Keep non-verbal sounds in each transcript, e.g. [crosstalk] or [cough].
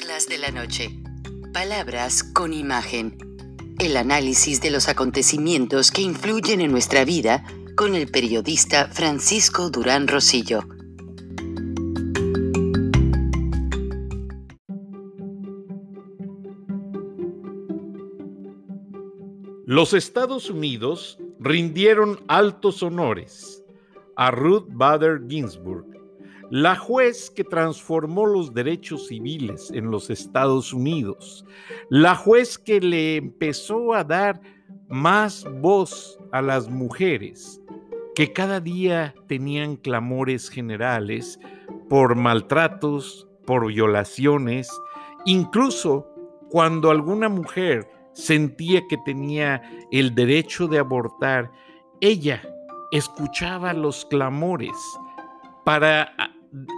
De la Noche. Palabras con imagen. El análisis de los acontecimientos que influyen en nuestra vida con el periodista Francisco Durán Rosillo. Los Estados Unidos rindieron altos honores a Ruth Bader Ginsburg, la juez que transformó los derechos civiles en los Estados Unidos, la juez que le empezó a dar más voz a las mujeres, que cada día tenían clamores generales por maltratos, por violaciones, incluso cuando alguna mujer sentía que tenía el derecho de abortar, ella escuchaba los clamores para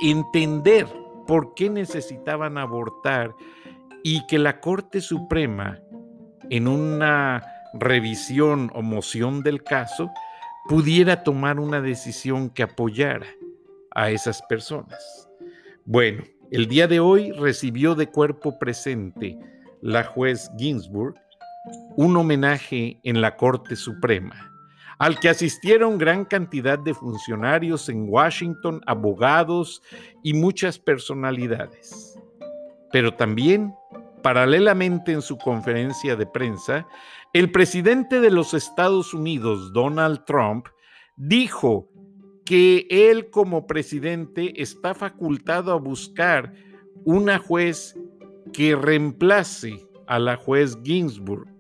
entender por qué necesitaban abortar y que la Corte Suprema, en una revisión o moción del caso, pudiera tomar una decisión que apoyara a esas personas. Bueno, el día de hoy recibió de cuerpo presente la juez Ginsburg un homenaje en la Corte Suprema, al que asistieron gran cantidad de funcionarios en Washington, abogados y muchas personalidades. Pero también, paralelamente en su conferencia de prensa, el presidente de los Estados Unidos, Donald Trump, dijo que él como presidente está facultado a buscar una juez que reemplace a la juez Ginsburg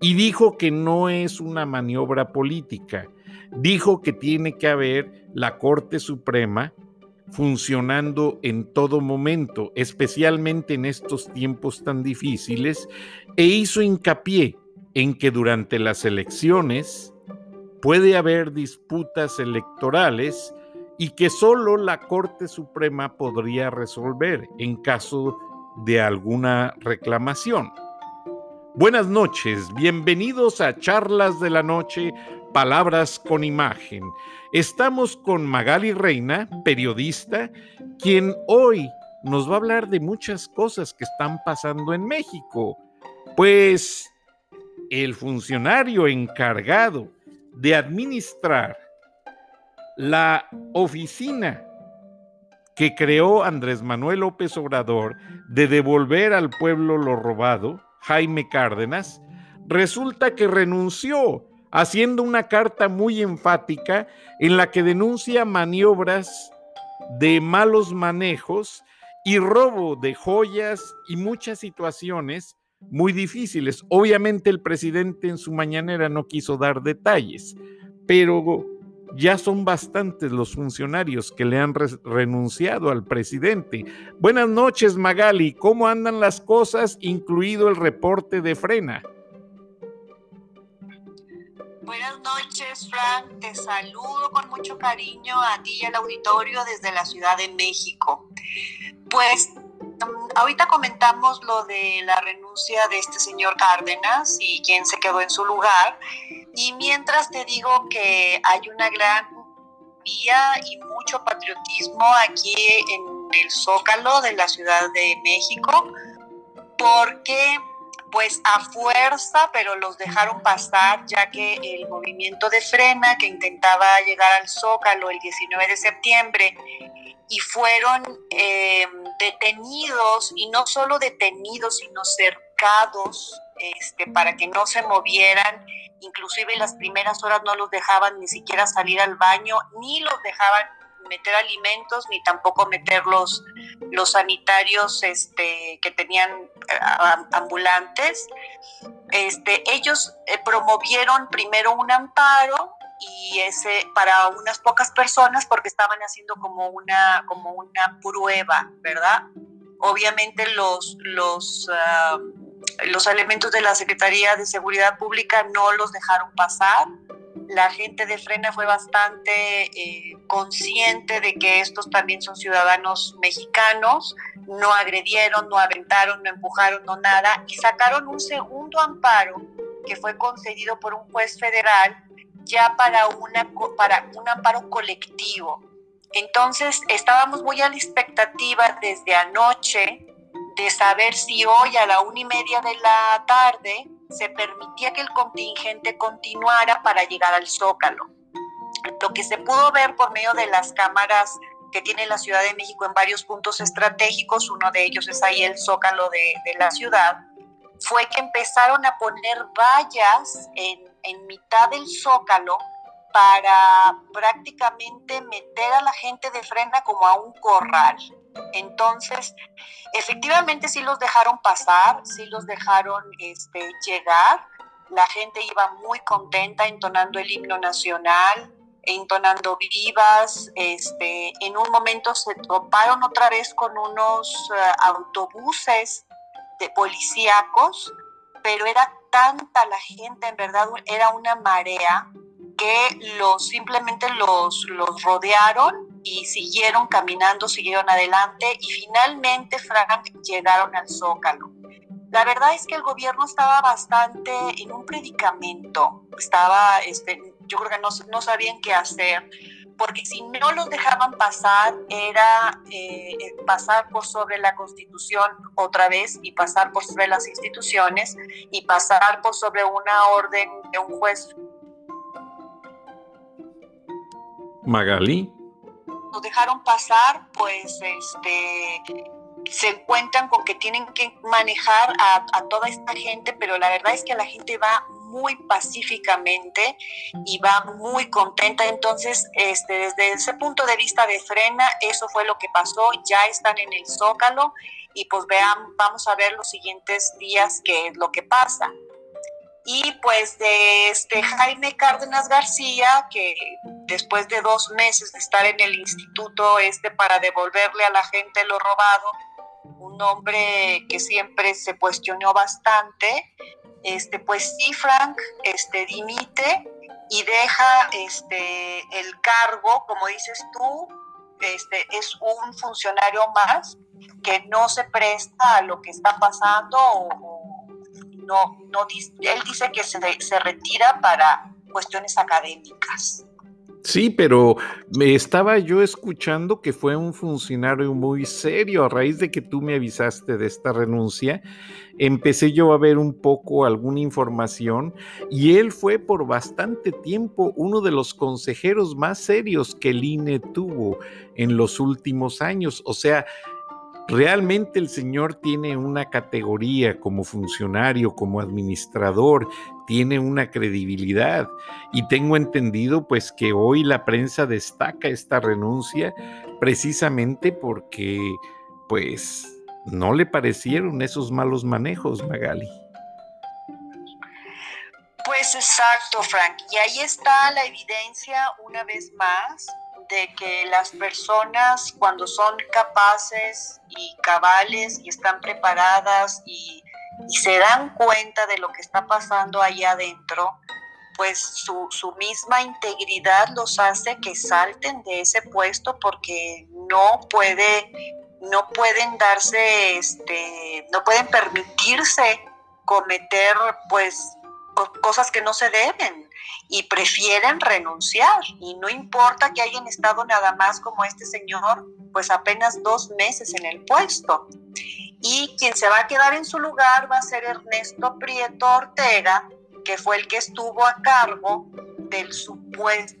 y dijo que no es una maniobra política, dijo que tiene que haber la Corte Suprema funcionando en todo momento, especialmente en estos tiempos tan difíciles, e hizo hincapié en que durante las elecciones puede haber disputas electorales y que solo la Corte Suprema podría resolver en caso de alguna reclamación. Buenas noches, bienvenidos a Charlas de la Noche, Palabras con Imagen. Estamos con Magali Reina, periodista, quien hoy nos va a hablar de muchas cosas que están pasando en México. Pues el funcionario encargado de administrar la oficina que creó Andrés Manuel López Obrador de devolver al pueblo lo robado, Jaime Cárdenas, resulta que renunció haciendo una carta muy enfática en la que denuncia maniobras de malos manejos y robo de joyas y muchas situaciones muy difíciles. Obviamente el presidente en su mañanera no quiso dar detalles, pero ya son bastantes los funcionarios que le han renunciado al presidente. Buenas noches, Magali. ¿Cómo andan las cosas, incluido el reporte de frena? Buenas noches, Frank. Te saludo con mucho cariño a ti y al auditorio desde la Ciudad de México. Pues ahorita comentamos lo de la renuncia de este señor Cárdenas y quién se quedó en su lugar. Y mientras te digo que hay una gran vía y mucho patriotismo aquí en el Zócalo de la Ciudad de México, porque pues a fuerza, pero los dejaron pasar, ya que el movimiento de frena que intentaba llegar al Zócalo el 19 de septiembre y fueron eh, detenidos, y no solo detenidos, sino cercados este, para que no se movieran. Inclusive las primeras horas no los dejaban ni siquiera salir al baño, ni los dejaban meter alimentos, ni tampoco meter los, los sanitarios este, que tenían eh, ambulantes. Este, ellos eh, promovieron primero un amparo y ese para unas pocas personas porque estaban haciendo como una, como una prueba, ¿verdad? Obviamente los, los ah, los elementos de la Secretaría de Seguridad Pública no los dejaron pasar. La gente de Frena fue bastante eh, consciente de que estos también son ciudadanos mexicanos, no agredieron, no aventaron, no empujaron, no nada, y sacaron un segundo amparo que fue concedido por un juez federal ya para, una, para un amparo colectivo. Entonces estábamos muy a la expectativa desde anoche de saber si hoy a la una y media de la tarde se permitía que el contingente continuara para llegar al Zócalo. Lo que se pudo ver por medio de las cámaras que tiene la Ciudad de México en varios puntos estratégicos, uno de ellos es ahí el Zócalo de, la ciudad, fue que empezaron a poner vallas en, en mitad del Zócalo para prácticamente meter a la gente de frena como a un corral. Entonces, efectivamente sí los dejaron pasar, sí los dejaron este, llegar. La gente iba muy contenta entonando el himno nacional, entonando vivas. Este, en un momento se toparon otra vez con unos eh, autobuses de policíacos, pero era tanta la gente, en verdad era una marea que los simplemente los, los rodearon y siguieron caminando, siguieron adelante y finalmente, Frank, llegaron al Zócalo. La verdad es que el gobierno estaba bastante en un predicamento, estaba, este, yo creo que no, no sabían qué hacer, porque si no los dejaban pasar era eh, pasar por sobre la constitución otra vez y pasar por sobre las instituciones y pasar por sobre una orden de un juez. Magali nos dejaron pasar, pues este, se encuentran con que tienen que manejar a, toda esta gente, pero la verdad es que la gente va muy pacíficamente y va muy contenta. Entonces, este, desde ese punto de vista de frena, eso fue lo que pasó. Ya están en el zócalo y pues vean, vamos a ver los siguientes días qué es lo que pasa. Y pues de este Jaime Cárdenas García, que después de dos meses de estar en el instituto este para devolverle a la gente lo robado, un hombre que siempre se cuestionó bastante, este, pues sí, Frank, este, dimite y deja este, el cargo, como dices tú, este, es un funcionario más que no se presta a lo que está pasando o, no, no, él dice que se, se retira para cuestiones académicas. Sí, pero me estaba yo escuchando que fue un funcionario muy serio. A raíz de que tú me avisaste de esta renuncia, empecé yo a ver un poco alguna información y él fue por bastante tiempo uno de los consejeros más serios que el INE tuvo en los últimos años. O sea, Realmente el Señor tiene una categoría como funcionario, como administrador, tiene una credibilidad y tengo entendido pues que hoy la prensa destaca esta renuncia precisamente porque pues no le parecieron esos malos manejos, Magali. Pues exacto, Frank. Y ahí está la evidencia una vez más de que las personas cuando son capaces y cabales y están preparadas y, se dan cuenta de lo que está pasando ahí adentro, pues su, su, misma integridad los hace que salten de ese puesto porque no puede, no pueden darse, este, no pueden permitirse cometer pues cosas que no se deben y prefieren renunciar. Y no importa que hayan estado nada más como este señor, pues apenas dos meses en el puesto. Y quien se va a quedar en su lugar va a ser Ernesto Prieto Ortega, que fue el que estuvo a cargo del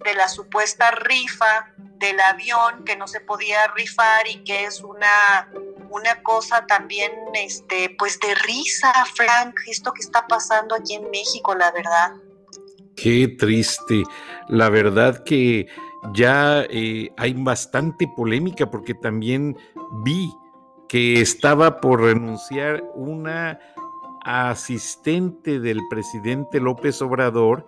de la supuesta rifa del avión que no se podía rifar y que es una una cosa también, este, pues de risa, Frank, esto que está pasando aquí en México, la verdad. Qué triste. La verdad que ya eh, hay bastante polémica porque también vi que estaba por renunciar una asistente del presidente López Obrador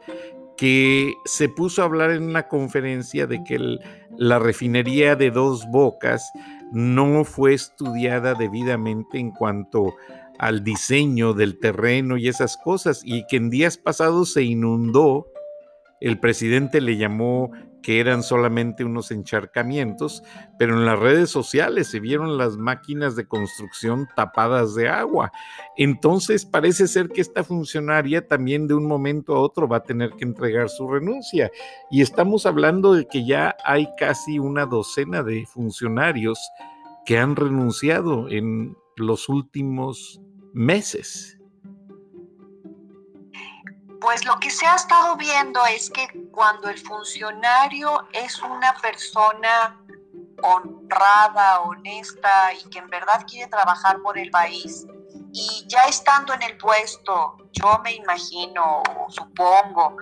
que se puso a hablar en una conferencia de que la refinería de dos bocas no fue estudiada debidamente en cuanto al diseño del terreno y esas cosas, y que en días pasados se inundó, el presidente le llamó que eran solamente unos encharcamientos, pero en las redes sociales se vieron las máquinas de construcción tapadas de agua. Entonces parece ser que esta funcionaria también de un momento a otro va a tener que entregar su renuncia. Y estamos hablando de que ya hay casi una docena de funcionarios que han renunciado en los últimos meses? Pues lo que se ha estado viendo es que cuando el funcionario es una persona honrada, honesta y que en verdad quiere trabajar por el país, y ya estando en el puesto, yo me imagino o supongo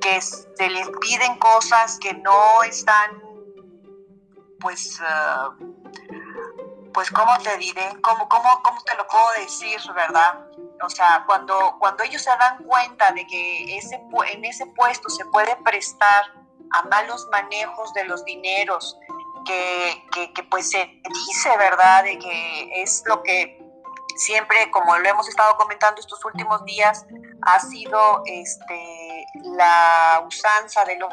que se les piden cosas que no están, pues, eh, pues, ¿cómo te diré? ¿Cómo, cómo, cómo te lo puedo decir, verdad? O sea, cuando, cuando ellos se dan cuenta de que ese, en ese puesto se puede prestar a malos manejos de los dineros, que, que, pues se dice, ¿verdad? De que es lo que siempre, como lo hemos estado comentando estos últimos días, ha sido este, la usanza de los,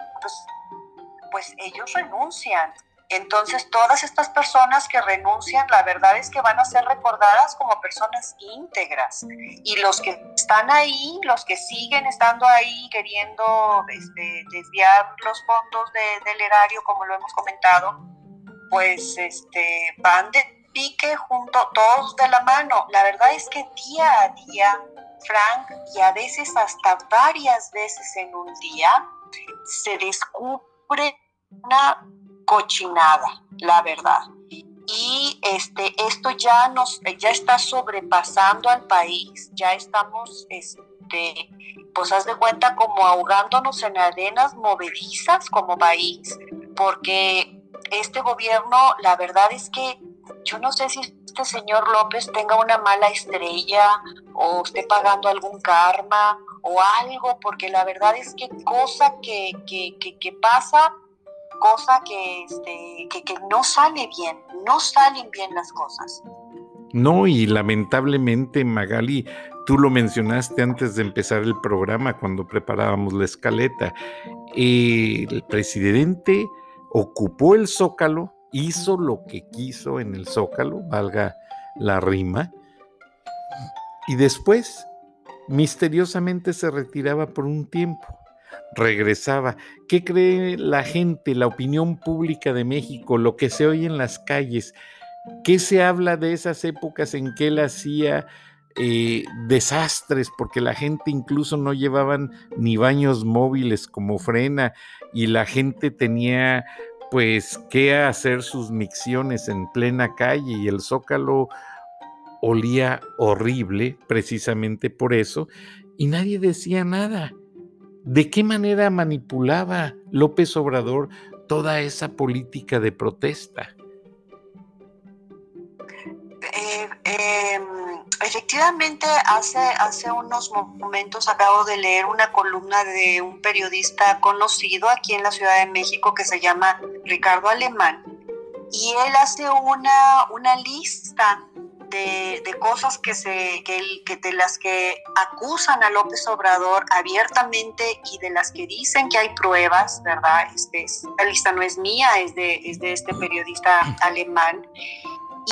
pues ellos renuncian. Entonces, todas estas personas que renuncian, la verdad es que van a ser recordadas como personas íntegras. Y los que están ahí, los que siguen estando ahí queriendo este, desviar los fondos del erario, como lo hemos comentado, pues este, van de pique junto, todos de la mano. La verdad es que día a día, Frank, y a veces hasta varias veces en un día, se descubre una cochinada, la verdad. Y este, esto ya nos, ya está sobrepasando al país, ya estamos, este, pues haz de cuenta como ahogándonos en arenas movedizas como país, porque este gobierno, la verdad es que yo no sé si este señor López tenga una mala estrella o esté pagando algún karma o algo, porque la verdad es que cosa que, que, pasa, cosa que, este, que, que no sale bien, no salen bien las cosas. No, y lamentablemente, Magali, tú lo mencionaste antes de empezar el programa, cuando preparábamos la escaleta, el presidente ocupó el zócalo hizo lo que quiso en el zócalo, valga la rima, y después misteriosamente se retiraba por un tiempo, regresaba. ¿Qué cree la gente, la opinión pública de México, lo que se oye en las calles? ¿Qué se habla de esas épocas en que él hacía eh, desastres? Porque la gente incluso no llevaban ni baños móviles como frena y la gente tenía pues qué hacer sus micciones en plena calle y el zócalo olía horrible precisamente por eso y nadie decía nada. ¿De qué manera manipulaba López Obrador toda esa política de protesta? Eh, em, efectivamente, hace, hace unos momentos acabo de leer una columna de un periodista conocido aquí en la Ciudad de México que se llama Ricardo Alemán, y él hace una, una lista de, cosas que, se, que, de las que acusan a López Obrador abiertamente y de las que dicen que hay pruebas, ¿verdad? Este, esta lista no es mía, es de, es de este periodista alemán.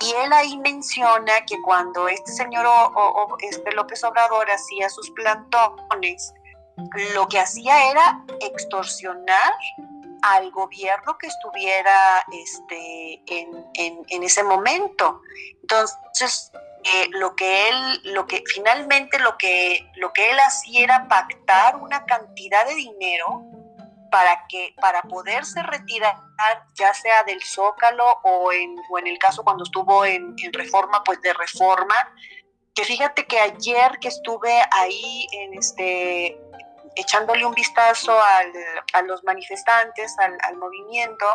Y él ahí menciona que cuando este señor o, este López Obrador hacía sus plantones, lo que hacía era extorsionar al gobierno que estuviera este, en, ese momento. Entonces, eh, lo que él, lo que finalmente lo que, lo que él hacía era pactar una cantidad de dinero para que para poderse retirar ya sea del Zócalo o en, o en el caso cuando estuvo en, Reforma, pues de Reforma, que fíjate que ayer que estuve ahí en este echándole un vistazo a los manifestantes, al, movimiento,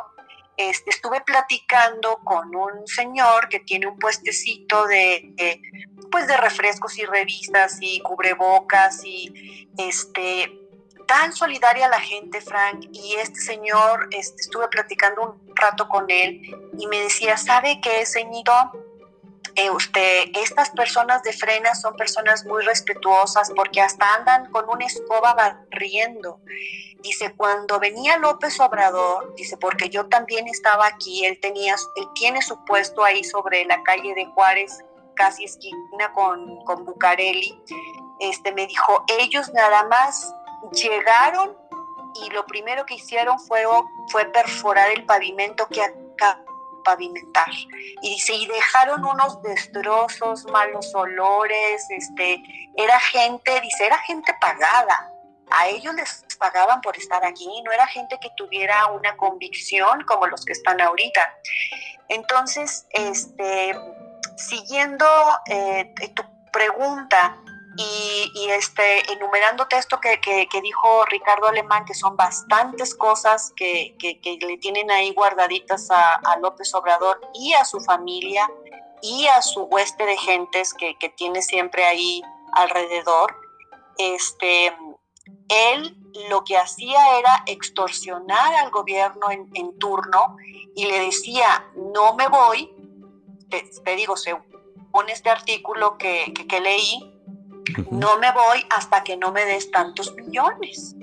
este, estuve platicando con un señor que tiene un puestecito de, de, pues de refrescos y revistas y cubrebocas y este tan solidaria la gente, Frank, y este señor, este, estuve platicando un rato con él y me decía, ¿sabe qué, señor? Eh, usted, estas personas de frena son personas muy respetuosas porque hasta andan con una escoba barriendo. Dice, cuando venía López Obrador, dice, porque yo también estaba aquí, él, tenía, él tiene su puesto ahí sobre la calle de Juárez, casi esquina con, con Bucareli, este, me dijo, ellos nada más llegaron y lo primero que hicieron fue, fue perforar el pavimento que acá pavimentar. Y dice, y dejaron unos destrozos, malos olores, este, era gente, dice, era gente pagada. A ellos les pagaban por estar aquí, no era gente que tuviera una convicción como los que están ahorita. Entonces, este, siguiendo eh, tu pregunta, y, este, enumerándote esto que, que, dijo Ricardo Alemán, que son bastantes cosas que, que le tienen ahí guardaditas a, a, López Obrador y a su familia y a su hueste de gentes que, tiene siempre ahí alrededor, este, él lo que hacía era extorsionar al gobierno en, en turno y le decía, no me voy, te, te digo, según este artículo que, no me voy hasta que no me des tantos millones.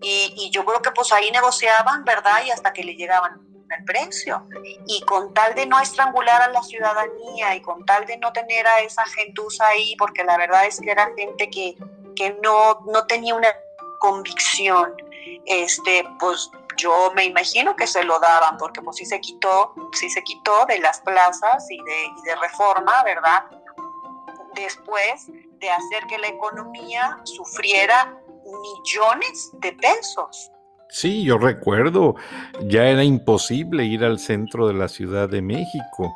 Y, yo creo que pues ahí negociaban, ¿verdad? Y hasta que le llegaban el precio. Y con tal de no estrangular a la ciudadanía y con tal de no tener a esa gentuza ahí, porque la verdad es que era gente que, que no, no tenía una convicción, este, pues yo me imagino que se lo daban, porque pues sí se quitó, sí se quitó de las plazas y de reforma, ¿verdad? Después de hacer que la economía sufriera millones de pesos. Sí, yo recuerdo, ya era imposible ir al centro de la Ciudad de México.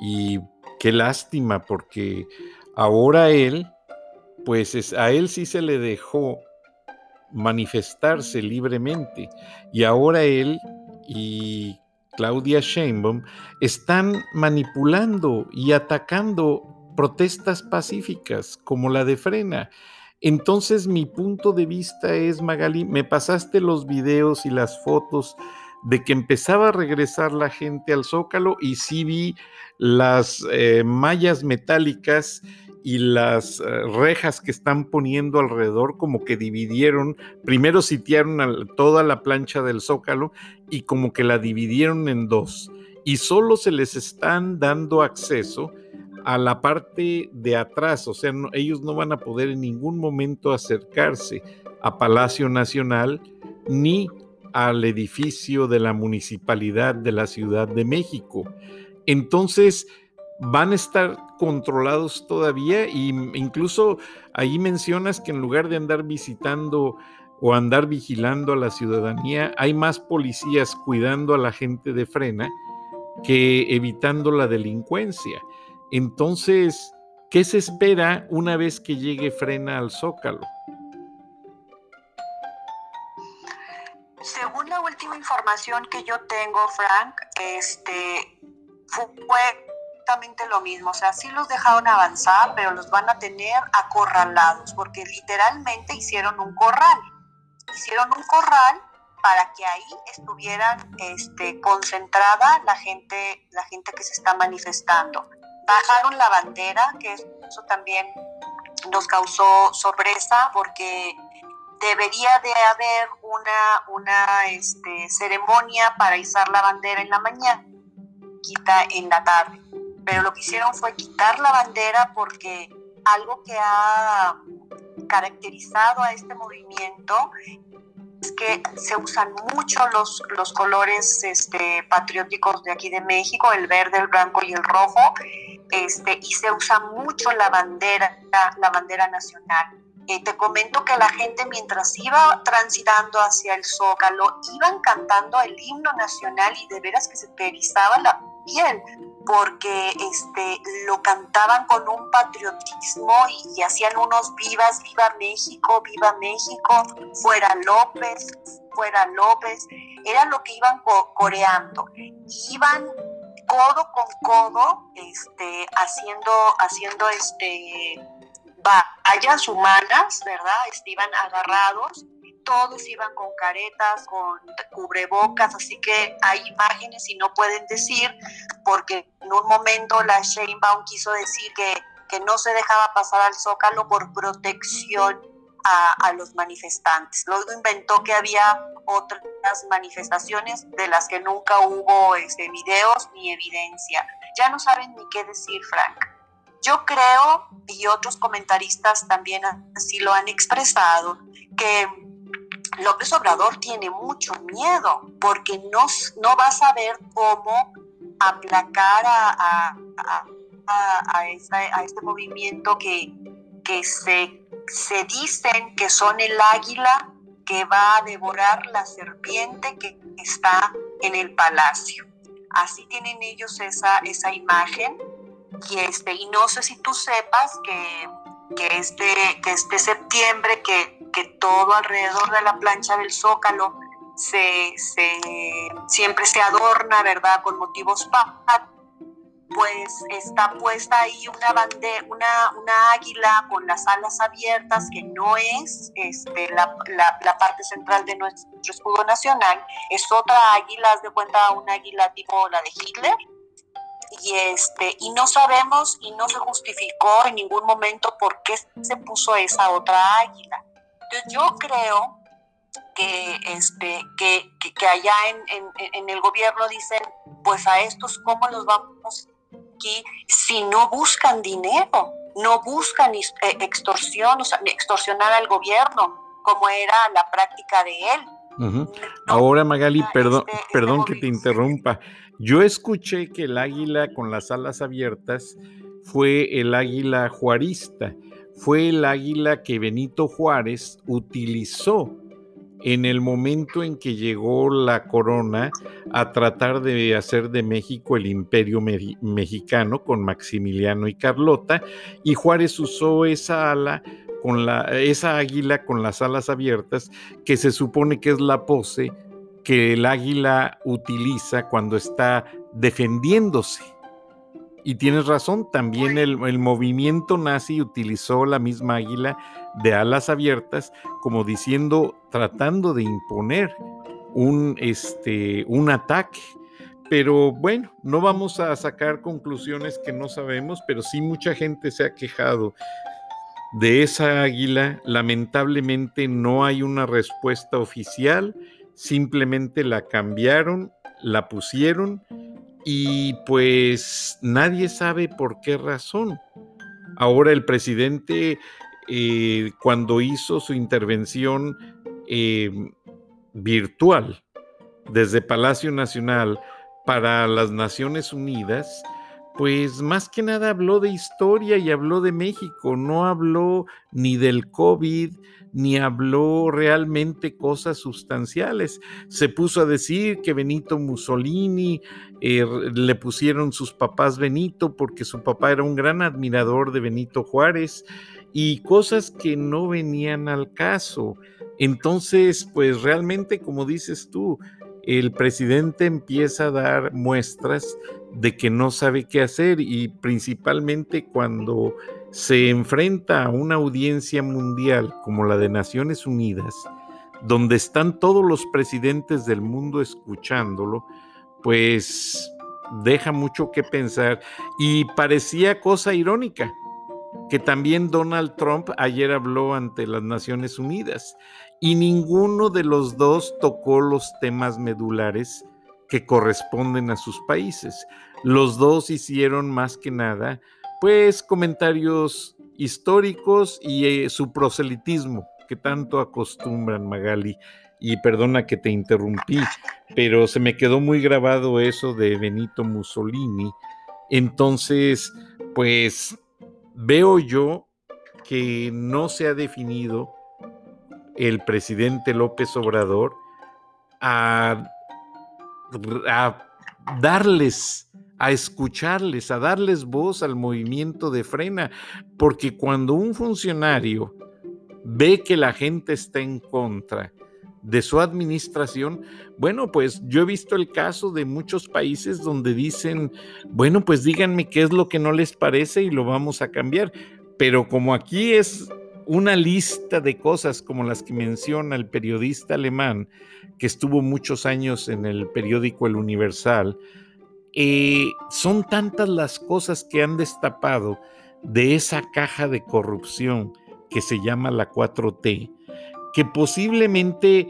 Y qué lástima, porque ahora él, pues a él sí se le dejó manifestarse libremente. Y ahora él y Claudia Sheinbaum están manipulando y atacando protestas pacíficas como la de Frena. Entonces mi punto de vista es, Magali, me pasaste los videos y las fotos de que empezaba a regresar la gente al zócalo y sí vi las eh, mallas metálicas y las eh, rejas que están poniendo alrededor como que dividieron, primero sitiaron toda la plancha del zócalo y como que la dividieron en dos y solo se les están dando acceso a la parte de atrás, o sea, ellos no van a poder en ningún momento acercarse a Palacio Nacional ni al edificio de la Municipalidad de la Ciudad de México. Entonces, van a estar controlados todavía y incluso ahí mencionas que en lugar de andar visitando o andar vigilando a la ciudadanía, hay más policías cuidando a la gente de frena que evitando la delincuencia. Entonces, ¿qué se espera una vez que llegue Frena al Zócalo? Según la última información que yo tengo, Frank, este fue exactamente lo mismo. O sea, sí los dejaron avanzar, pero los van a tener acorralados, porque literalmente hicieron un corral. Hicieron un corral para que ahí estuvieran este, concentrada la gente, la gente que se está manifestando bajaron la bandera, que eso también nos causó sorpresa porque debería de haber una, una este, ceremonia para izar la bandera en la mañana, quita en la tarde. Pero lo que hicieron fue quitar la bandera porque algo que ha caracterizado a este movimiento es que se usan mucho los, los colores este, patrióticos de aquí de México, el verde, el blanco y el rojo, este, y se usa mucho la bandera, la, bandera nacional. Eh, te comento que la gente mientras iba transitando hacia el zócalo, iban cantando el himno nacional y de veras que se te la piel, porque este, lo cantaban con un patriotismo y, hacían unos vivas, viva México, viva México, fuera López, fuera López, era lo que iban coreando. Iban codo con codo, este, haciendo, haciendo este, vallas humanas, ¿verdad? Iban agarrados, todos iban con caretas, con cubrebocas, así que hay imágenes y no pueden decir, porque en un momento la Sheinbaum quiso decir que, que no se dejaba pasar al Zócalo por protección a, los manifestantes. Luego inventó que había otras manifestaciones de las que nunca hubo este, videos ni evidencia. Ya no saben ni qué decir, Frank. Yo creo, y otros comentaristas también así lo han expresado, que López Obrador tiene mucho miedo porque no, no va a saber cómo aplacar a, a, este movimiento que, que se, se dicen que son el águila que va a devorar la serpiente que está en el palacio. Así tienen ellos esa, esa imagen. Y, este, y no sé si tú sepas que, que, este, que este septiembre, que, que todo alrededor de la plancha del Zócalo se, se, siempre se adorna, ¿verdad?, con motivos pues está puesta ahí una bande, una, una águila con las alas abiertas, que no es este, la, la, parte central de nuestro escudo nacional, es otra águila, haz de cuenta una águila tipo la de Hitler, y este y no sabemos y no se justificó en ningún momento por qué se puso esa otra águila. Entonces yo creo que este que, que, allá en, en, en, el gobierno dicen pues a estos cómo los vamos si no buscan dinero, no buscan eh, extorsión, o sea, extorsionar al gobierno, como era la práctica de él. Ahora, Magali, perdón, este, este perdón que te interrumpa. Yo escuché que el águila con las alas abiertas fue el águila juarista, fue el águila que Benito Juárez utilizó en el momento en que llegó la corona a tratar de hacer de México el imperio mexicano con Maximiliano y Carlota, y Juárez usó esa ala con la, esa águila con las alas abiertas, que se supone que es la pose que el águila utiliza cuando está defendiéndose. Y tienes razón, también el, movimiento nazi utilizó la misma águila de alas abiertas como diciendo, tratando de imponer un, este, un ataque. Pero bueno, no vamos a sacar conclusiones que no sabemos, pero sí mucha gente se ha quejado de esa águila. Lamentablemente no hay una respuesta oficial, simplemente la cambiaron, la pusieron y pues nadie sabe por qué razón. Ahora el presidente, eh, cuando hizo su intervención eh, virtual desde Palacio Nacional para las Naciones Unidas, pues más que nada habló de historia y habló de México, no habló ni del COVID, ni habló realmente cosas sustanciales. Se puso a decir que Benito Mussolini eh, le pusieron sus papás Benito porque su papá era un gran admirador de Benito Juárez y cosas que no venían al caso. Entonces, pues realmente, como dices tú, el presidente empieza a dar muestras de que no sabe qué hacer y principalmente cuando se enfrenta a una audiencia mundial como la de Naciones Unidas, donde están todos los presidentes del mundo escuchándolo, pues deja mucho que pensar y parecía cosa irónica que también Donald Trump ayer habló ante las Naciones Unidas y ninguno de los dos tocó los temas medulares que corresponden a sus países. Los dos hicieron más que nada pues comentarios históricos y eh, su proselitismo que tanto acostumbran Magali. Y perdona que te interrumpí, pero se me quedó muy grabado eso de Benito Mussolini. Entonces, pues veo yo que no se ha definido el presidente López Obrador a, darles a escucharles, a darles voz al movimiento de frena, porque cuando un funcionario ve que la gente está en contra de su administración, bueno, pues yo he visto el caso de muchos países donde dicen, bueno, pues díganme qué es lo que no les parece y lo vamos a cambiar. Pero como aquí es una lista de cosas como las que menciona el periodista alemán, que estuvo muchos años en el periódico El Universal, eh, son tantas las cosas que han destapado de esa caja de corrupción que se llama la 4T, que posiblemente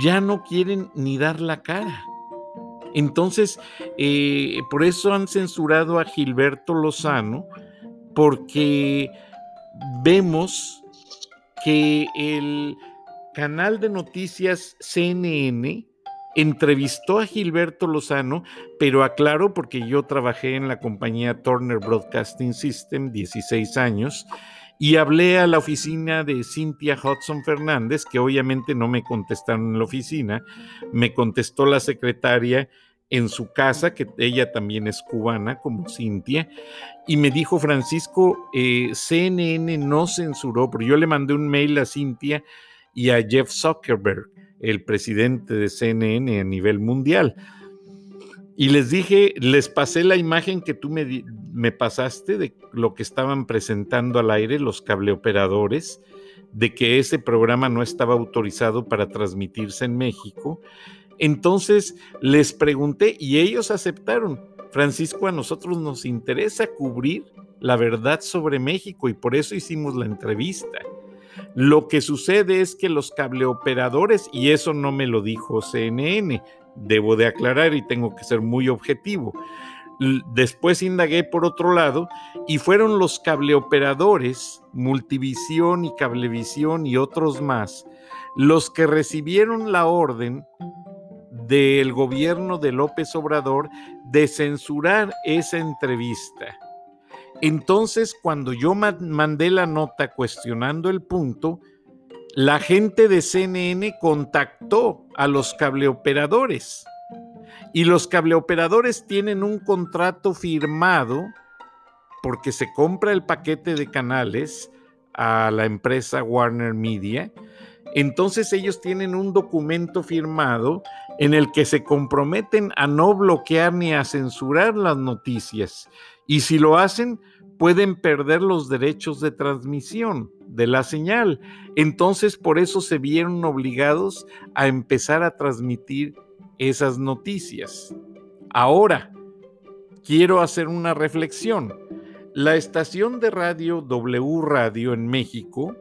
ya no quieren ni dar la cara. Entonces, eh, por eso han censurado a Gilberto Lozano, porque vemos que el canal de noticias CNN entrevistó a Gilberto Lozano, pero aclaro porque yo trabajé en la compañía Turner Broadcasting System 16 años y hablé a la oficina de Cynthia Hudson Fernández, que obviamente no me contestaron en la oficina, me contestó la secretaria en su casa, que ella también es cubana como Cintia, y me dijo, Francisco, eh, CNN no censuró, pero yo le mandé un mail a Cintia y a Jeff Zuckerberg, el presidente de CNN a nivel mundial. Y les dije, les pasé la imagen que tú me, me pasaste de lo que estaban presentando al aire los cableoperadores, de que ese programa no estaba autorizado para transmitirse en México entonces les pregunté y ellos aceptaron. Francisco, a nosotros nos interesa cubrir la verdad sobre México y por eso hicimos la entrevista. Lo que sucede es que los cableoperadores, y eso no me lo dijo CNN, debo de aclarar y tengo que ser muy objetivo. Después indagué por otro lado y fueron los cableoperadores, Multivisión y Cablevisión y otros más, los que recibieron la orden del gobierno de López Obrador de censurar esa entrevista. Entonces, cuando yo mandé la nota cuestionando el punto, la gente de CNN contactó a los cableoperadores y los cableoperadores tienen un contrato firmado porque se compra el paquete de canales a la empresa Warner Media entonces ellos tienen un documento firmado en el que se comprometen a no bloquear ni a censurar las noticias. Y si lo hacen, pueden perder los derechos de transmisión de la señal. Entonces por eso se vieron obligados a empezar a transmitir esas noticias. Ahora, quiero hacer una reflexión. La estación de radio W Radio en México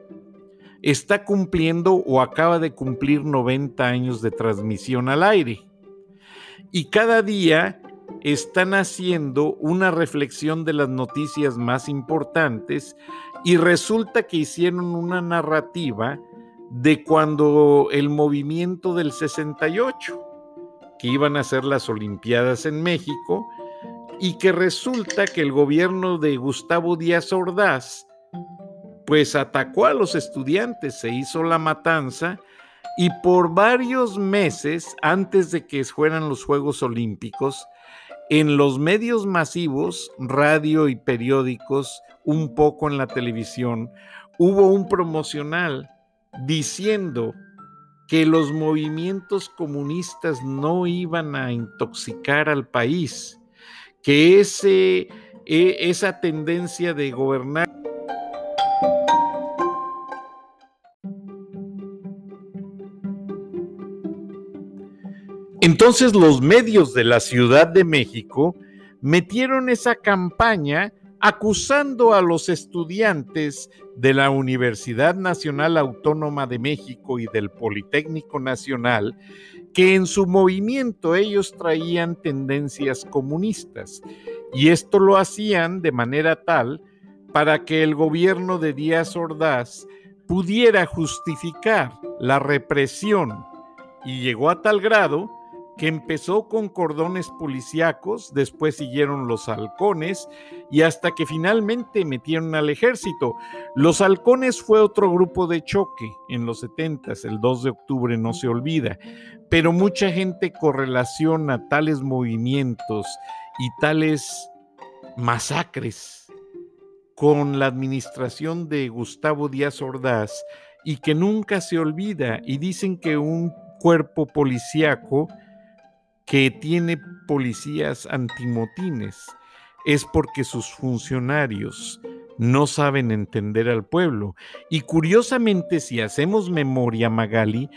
está cumpliendo o acaba de cumplir 90 años de transmisión al aire. Y cada día están haciendo una reflexión de las noticias más importantes y resulta que hicieron una narrativa de cuando el movimiento del 68, que iban a ser las Olimpiadas en México, y que resulta que el gobierno de Gustavo Díaz Ordaz pues atacó a los estudiantes, se hizo la matanza y por varios meses antes de que fueran los Juegos Olímpicos, en los medios masivos, radio y periódicos, un poco en la televisión, hubo un promocional diciendo que los movimientos comunistas no iban a intoxicar al país, que ese, e, esa tendencia de gobernar Entonces los medios de la Ciudad de México metieron esa campaña acusando a los estudiantes de la Universidad Nacional Autónoma de México y del Politécnico Nacional que en su movimiento ellos traían tendencias comunistas. Y esto lo hacían de manera tal para que el gobierno de Díaz Ordaz pudiera justificar la represión. Y llegó a tal grado que empezó con cordones policíacos, después siguieron los halcones y hasta que finalmente metieron al ejército. Los halcones fue otro grupo de choque en los 70, el 2 de octubre no se olvida, pero mucha gente correlaciona tales movimientos y tales masacres con la administración de Gustavo Díaz Ordaz y que nunca se olvida y dicen que un cuerpo policíaco que tiene policías antimotines es porque sus funcionarios no saben entender al pueblo. Y curiosamente, si hacemos memoria, Magali,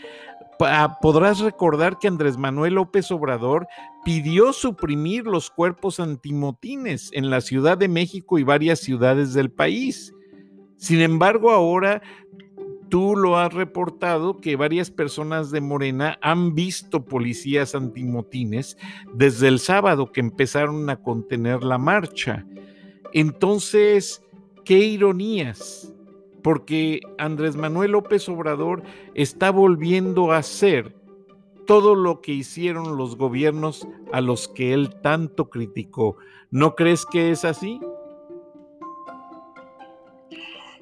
podrás recordar que Andrés Manuel López Obrador pidió suprimir los cuerpos antimotines en la Ciudad de México y varias ciudades del país. Sin embargo, ahora Tú lo has reportado que varias personas de Morena han visto policías antimotines desde el sábado que empezaron a contener la marcha. Entonces, qué ironías, porque Andrés Manuel López Obrador está volviendo a ser todo lo que hicieron los gobiernos a los que él tanto criticó. ¿No crees que es así?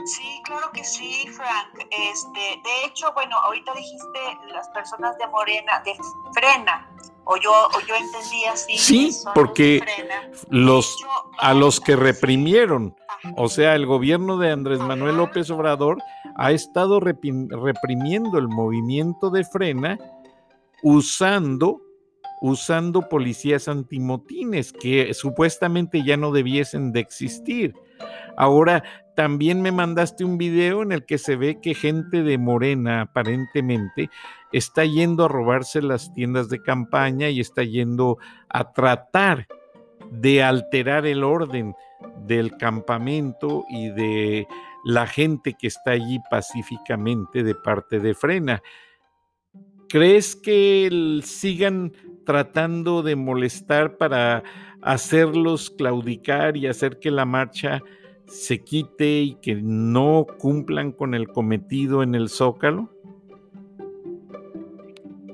Sí, claro que sí, Frank. Este, de hecho, bueno, ahorita dijiste las personas de Morena, de Frena, o yo, o yo entendí así. Sí, porque los, a los que reprimieron, o sea, el gobierno de Andrés Manuel López Obrador ha estado reprimiendo el movimiento de Frena usando usando policías antimotines que supuestamente ya no debiesen de existir. Ahora, también me mandaste un video en el que se ve que gente de Morena aparentemente está yendo a robarse las tiendas de campaña y está yendo a tratar de alterar el orden del campamento y de la gente que está allí pacíficamente de parte de Frena. ¿Crees que sigan tratando de molestar para hacerlos claudicar y hacer que la marcha se quite y que no cumplan con el cometido en el zócalo?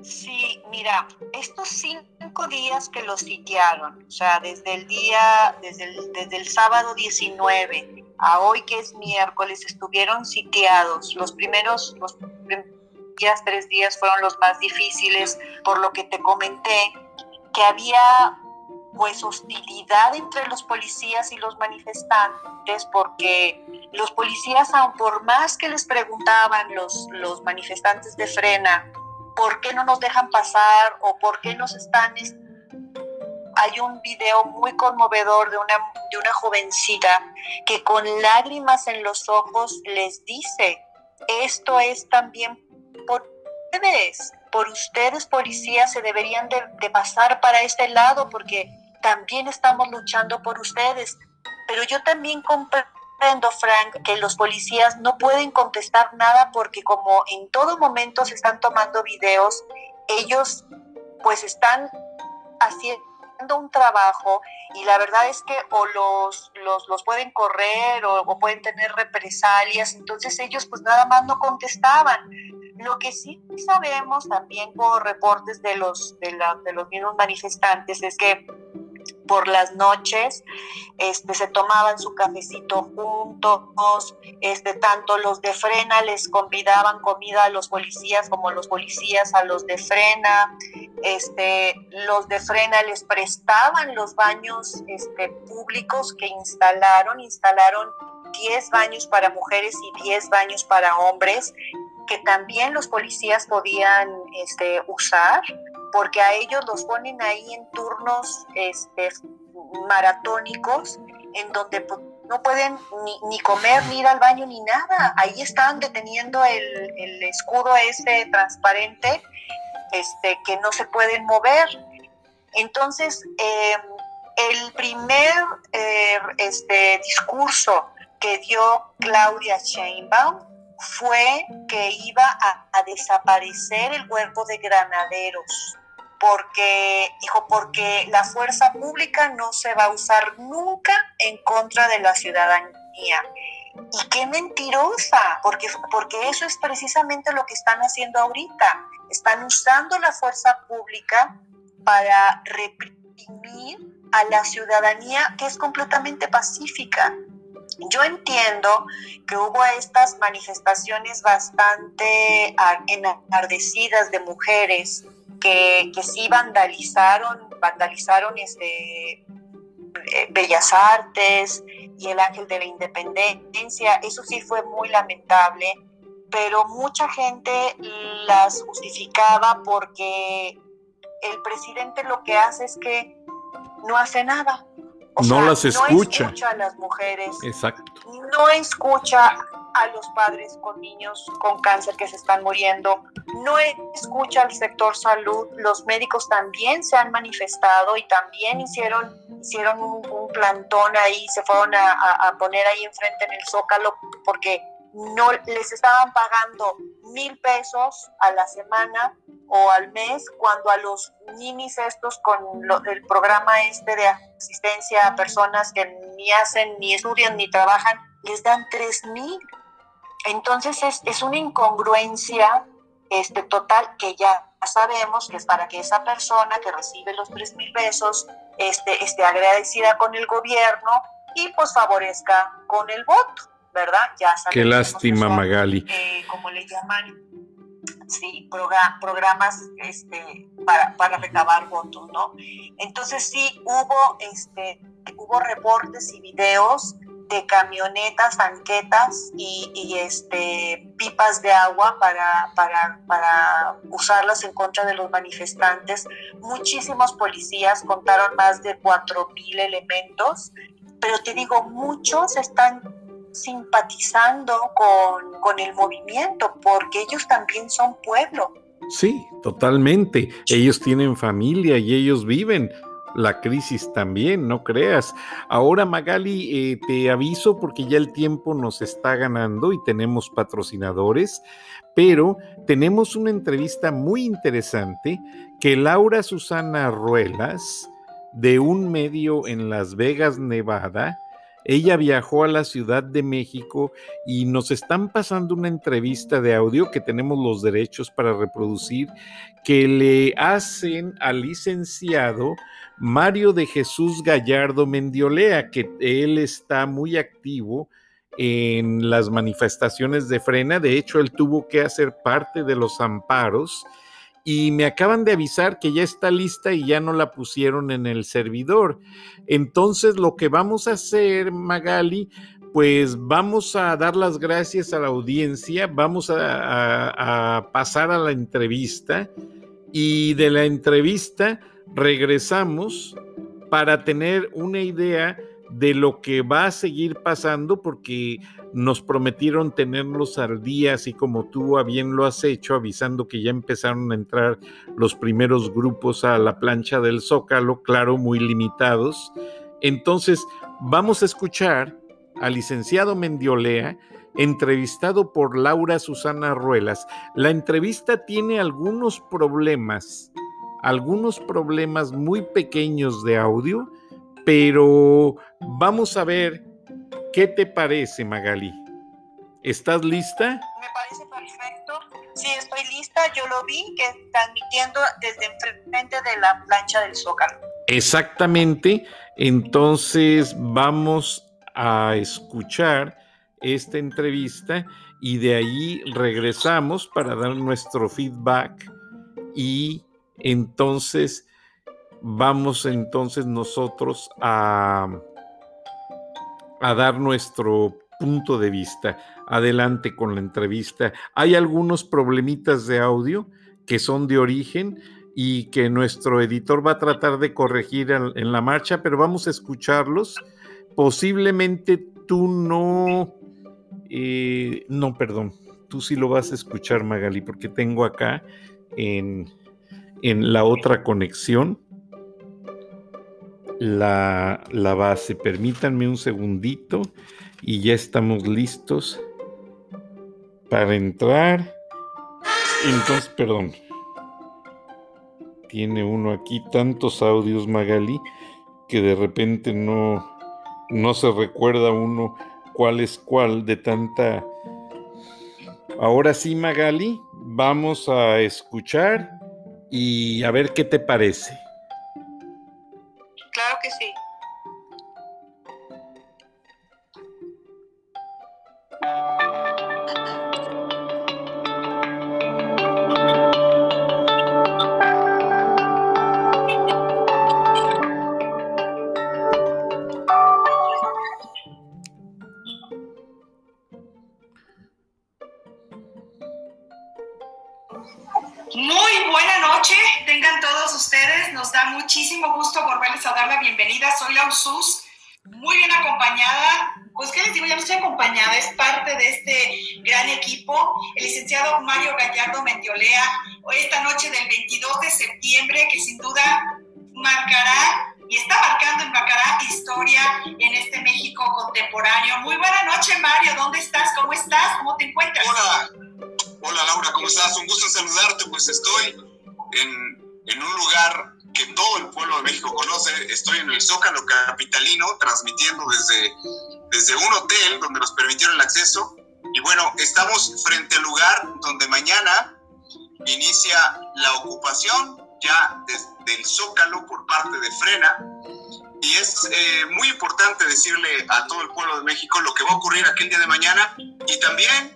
Sí, mira, estos cinco días que los sitiaron, o sea, desde el día, desde el, desde el sábado 19 a hoy que es miércoles, estuvieron sitiados. Los primeros, los días, tres días fueron los más difíciles, por lo que te comenté, que había pues hostilidad entre los policías y los manifestantes porque los policías, aun por más que les preguntaban los, los manifestantes de frena, ¿por qué no nos dejan pasar o por qué nos están... Hay un video muy conmovedor de una, de una jovencita que con lágrimas en los ojos les dice, esto es también por ustedes, por ustedes policías se deberían de, pasar para este lado porque también estamos luchando por ustedes. Pero yo también comprendo, Frank, que los policías no pueden contestar nada porque como en todo momento se están tomando videos, ellos pues están haciendo un trabajo y la verdad es que o los, los, pueden correr o, o, pueden tener represalias, entonces ellos pues nada más no contestaban. Lo que sí sabemos también por reportes de los, de, de los mismos manifestantes es que por las noches, este, se tomaban su cafecito juntos, este, tanto los de frena les convidaban comida a los policías como los policías a los de frena, este, los de frena les prestaban los baños este, públicos que instalaron, instalaron 10 baños para mujeres y 10 baños para hombres que también los policías podían este, usar, porque a ellos los ponen ahí en turnos este, maratónicos, en donde pues, no pueden ni, comer, ni ir al baño, ni nada. Ahí están deteniendo el, escudo ese transparente este, que no se pueden mover. Entonces, em, el primer eh, este, discurso que dio Claudia Sheinbaum fue que iba a, desaparecer el cuerpo de granaderos, porque, dijo, porque la fuerza pública no se va a usar nunca en contra de la ciudadanía. Y qué mentirosa, porque, porque eso es precisamente lo que están haciendo ahorita. Están usando la fuerza pública para reprimir a la ciudadanía que es completamente pacífica. Yo entiendo que hubo estas manifestaciones bastante enardecidas de mujeres que, que sí vandalizaron, vandalizaron este, eh, Bellas Artes y el Ángel de la Independencia. Eso sí fue muy lamentable, pero mucha gente las justificaba porque el presidente lo que hace es que no hace nada no las escucha. No escucha a las mujeres. Exacto. No escucha a los padres con niños con cáncer que se están muriendo. No escucha al sector salud. Los médicos también se han manifestado y también hicieron, hicieron un, plantón ahí, se fueron a, a poner ahí enfrente en el zócalo porque no les estaban pagando mil pesos a la semana o al mes, cuando a los ninis estos con el programa este de asistencia a personas que ni hacen, ni estudian, ni trabajan, les dan tres mil. Entonces es, es una incongruencia este total que ya sabemos que es para que esa persona que recibe los 3 mil pesos este, esté agradecida con el gobierno y pues favorezca con el voto, ¿verdad? Ya Qué lástima, Magali. Eh, como le llaman, sí, programas este, para, para recabar votos, ¿no? Entonces sí hubo, este, hubo reportes y videos de camionetas, banquetas y, este, pipas de agua para, para, para, usarlas en contra de los manifestantes. Muchísimos policías contaron más de 4.000 elementos, pero te digo, muchos están simpatizando con, con el movimiento porque ellos también son pueblo. Sí, totalmente. Ellos tienen familia y ellos viven la crisis también, no creas. Ahora, Magali, eh, te aviso porque ya el tiempo nos está ganando y tenemos patrocinadores, pero tenemos una entrevista muy interesante que Laura Susana Ruelas, de un medio en Las Vegas, Nevada, ella viajó a la Ciudad de México y nos están pasando una entrevista de audio que tenemos los derechos para reproducir que le hacen al licenciado Mario de Jesús Gallardo Mendiolea, que él está muy activo en las manifestaciones de frena. De hecho, él tuvo que hacer parte de los amparos y me acaban de avisar que ya está lista y ya no la pusieron en el servidor. Entonces, lo que vamos a hacer, Magali, pues vamos a dar las gracias a la audiencia, vamos a, a pasar a la entrevista y de la entrevista regresamos para tener una idea de lo que va a seguir pasando porque nos prometieron tenerlos al día, así como tú bien lo has hecho, avisando que ya empezaron a entrar los primeros grupos a la plancha del Zócalo, claro, muy limitados. Entonces, vamos a escuchar al licenciado Mendiolea, entrevistado por Laura Susana Ruelas. La entrevista tiene algunos problemas algunos problemas muy pequeños de audio, pero vamos a ver qué te parece, Magali. ¿Estás lista? Me parece perfecto. Sí, estoy lista. Yo lo vi que transmitiendo desde enfrente de la plancha del Zócalo. Exactamente. Entonces vamos a escuchar esta entrevista y de ahí regresamos para dar nuestro feedback y entonces vamos entonces nosotros a, a dar nuestro punto de vista. Adelante con la entrevista. Hay algunos problemitas de audio que son de origen y que nuestro editor va a tratar de corregir en, la marcha, pero vamos a escucharlos. Posiblemente tú no, eh, no, perdón, tú sí lo vas a escuchar, Magali, porque tengo acá en, en la otra conexión la, la, base. Permítanme un segundito y ya estamos listos para entrar. Entonces, perdón. Tiene uno aquí tantos audios, Magali, que de repente no, no se recuerda uno cuál es cuál de tanta... Ahora sí, Magali, vamos a escuchar y a ver qué te parece. Que sí. Acceso. Y bueno, estamos frente al lugar donde mañana inicia la ocupación ya desde el Zócalo por parte de Frena. Y es eh, muy importante decirle a todo el pueblo de México lo que va a ocurrir aquel día de mañana y también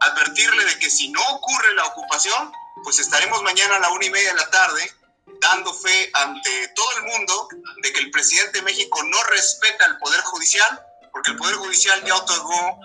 advertirle de que si no ocurre la ocupación, pues estaremos mañana a la una y media de la tarde dando fe ante todo el mundo de que el presidente de México no respeta el Poder Judicial, porque el Poder Judicial ya otorgó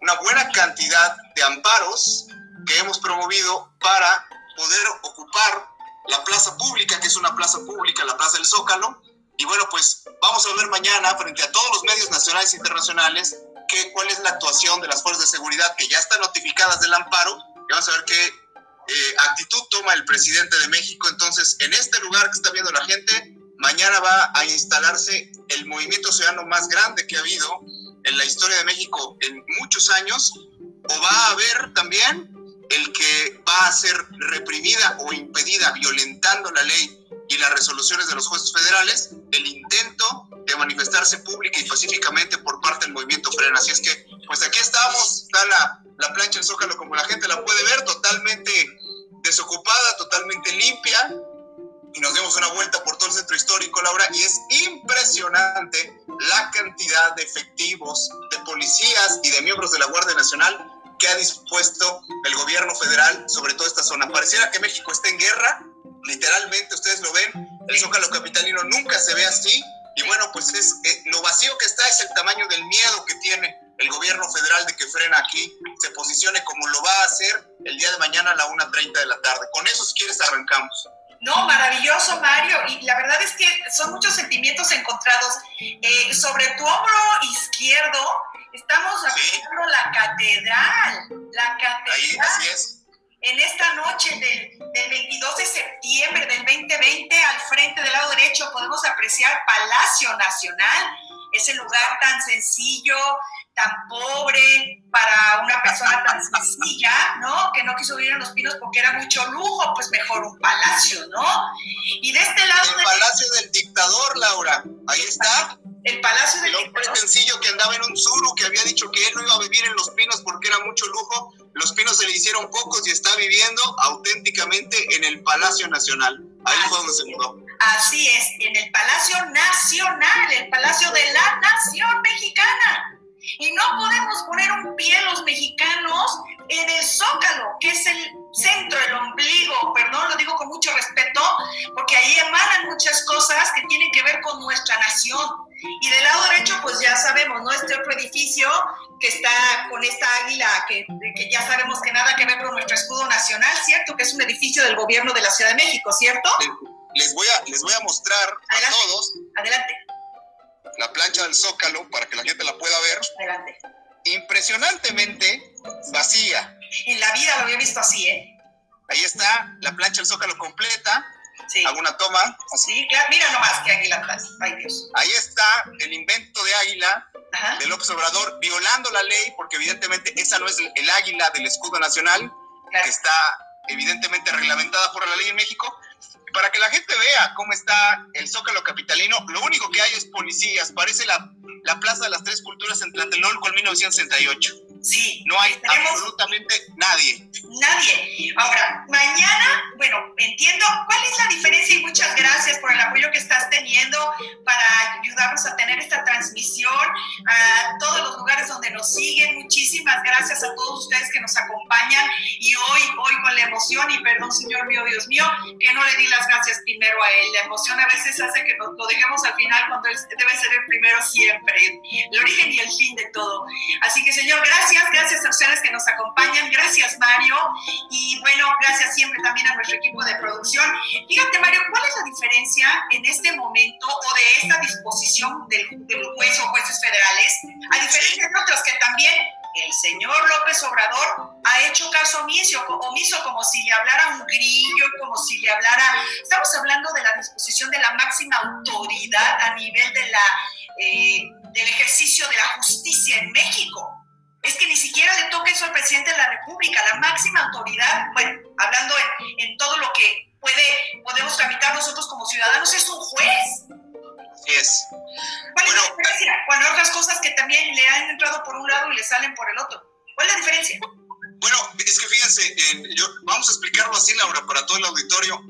una buena cantidad de amparos que hemos promovido para poder ocupar la plaza pública, que es una plaza pública, la Plaza del Zócalo. Y bueno, pues vamos a ver mañana frente a todos los medios nacionales e internacionales que, cuál es la actuación de las fuerzas de seguridad que ya están notificadas del amparo. Y vamos a ver qué eh, actitud toma el presidente de México. Entonces, en este lugar que está viendo la gente, mañana va a instalarse el movimiento ciudadano más grande que ha habido en la historia de México en muchos años, o va a haber también el que va a ser reprimida o impedida violentando la ley y las resoluciones de los jueces federales, el intento de manifestarse pública y pacíficamente por parte del movimiento Frena. Así es que, pues aquí estamos, está la, la plancha en Zócalo como la gente la puede ver, totalmente desocupada, totalmente limpia, y nos dimos una vuelta por todo el centro histórico, Laura, y es impresionante la cantidad de efectivos, de policías y de miembros de la Guardia Nacional que ha dispuesto el gobierno federal sobre toda esta zona. Pareciera que México está en guerra, literalmente, ustedes lo ven, el zócalo capitalino nunca se ve así, y bueno, pues es eh, lo vacío que está es el tamaño del miedo que tiene el gobierno federal de que frena aquí, se posicione como lo va a hacer el día de mañana a la 1.30 de la tarde. Con eso, si quieres, arrancamos. No, maravilloso, Mario. Y la verdad es que son muchos sentimientos encontrados. Eh, sobre tu hombro izquierdo estamos viendo la catedral. La catedral. Ahí, así es. En esta noche del, del 22 de septiembre del 2020, al frente del lado derecho podemos apreciar Palacio Nacional, ese lugar tan sencillo, tan pobre, para una persona tan sencilla, ¿no? Que no quiso vivir en los pinos porque era mucho lujo, pues mejor un palacio, ¿no? Y de este lado... El palacio del dictador, Laura, ahí está. El palacio del el hombre sencillo que andaba en un suru, que había dicho que él no iba a vivir en los pinos porque era mucho lujo. Los pinos se le hicieron pocos y está viviendo auténticamente en el Palacio Nacional. Ahí fue donde se mudó. Así es, en el Palacio Nacional, el Palacio de la Nación Mexicana. Y no podemos poner un pie los mexicanos en el zócalo, que es el centro, el ombligo, perdón, lo digo con mucho respeto, porque ahí emanan muchas cosas que tienen que ver con nuestra nación. Y del lado derecho, pues ya sabemos, ¿no? Este otro edificio que está con esta águila, que, que ya sabemos que nada que ver con nuestro escudo nacional, ¿cierto? Que es un edificio del gobierno de la Ciudad de México, ¿cierto? Les voy a, les voy a mostrar Adelante. a todos Adelante, la plancha del Zócalo para que la gente la pueda ver. adelante. Impresionantemente vacía. En la vida lo había visto así, ¿eh? Ahí está la plancha del Zócalo completa. Sí. Hago una toma. Así. Sí, claro, mira nomás que águila atrás. Ay, Dios. Ahí está el invento de águila Ajá. de López Obrador violando la ley porque evidentemente esa no es el, el águila del escudo nacional Claro. que está evidentemente reglamentada por la ley en México. Para que la gente vea cómo está el Zócalo capitalino, lo único que hay es policías. Parece la, la Plaza de las Tres Culturas en Tlatelolco en 1968. Sí. No hay Tenemos absolutamente nadie. nadie. Ahora, mañana, bueno, entiendo cuál es la diferencia y muchas gracias por el apoyo que estás teniendo para ayudarnos a tener esta transmisión a todos los lugares donde nos siguen. Muchísimas gracias a todos ustedes que nos acompañan y hoy, hoy con la emoción y perdón, Señor mío, Dios mío, que no le di las gracias primero a Él. La emoción a veces hace que nos lo dejemos al final cuando Él debe ser el primero siempre, el origen y el fin de todo. Así que, Señor, gracias, gracias a ustedes que nos acompañan, gracias, Mario, y bueno, gracias siempre también a nuestro equipo de producción. Fíjate, Mario, ¿cuál es la diferencia en este momento o de esta disposición del, del juez o jueces federales, a diferencia de otros que también el señor López Obrador ha hecho caso omiso, omiso como si le hablara un grillo, como si le hablara... Estamos hablando de la disposición de la máxima autoridad a nivel de la, eh, del ejercicio de la justicia en México. Es que ni siquiera le toca eso al presidente de la República, la máxima autoridad, bueno, hablando en, en todo lo que puede, podemos tramitar nosotros como ciudadanos, es un juez. Así es. ¿Cuál es la Bueno, diferencia? Cuando otras cosas que también le han entrado por un lado y le salen por el otro. ¿Cuál es la diferencia? Bueno, es que fíjense, yo, vamos a explicarlo así, Laura, para todo el auditorio.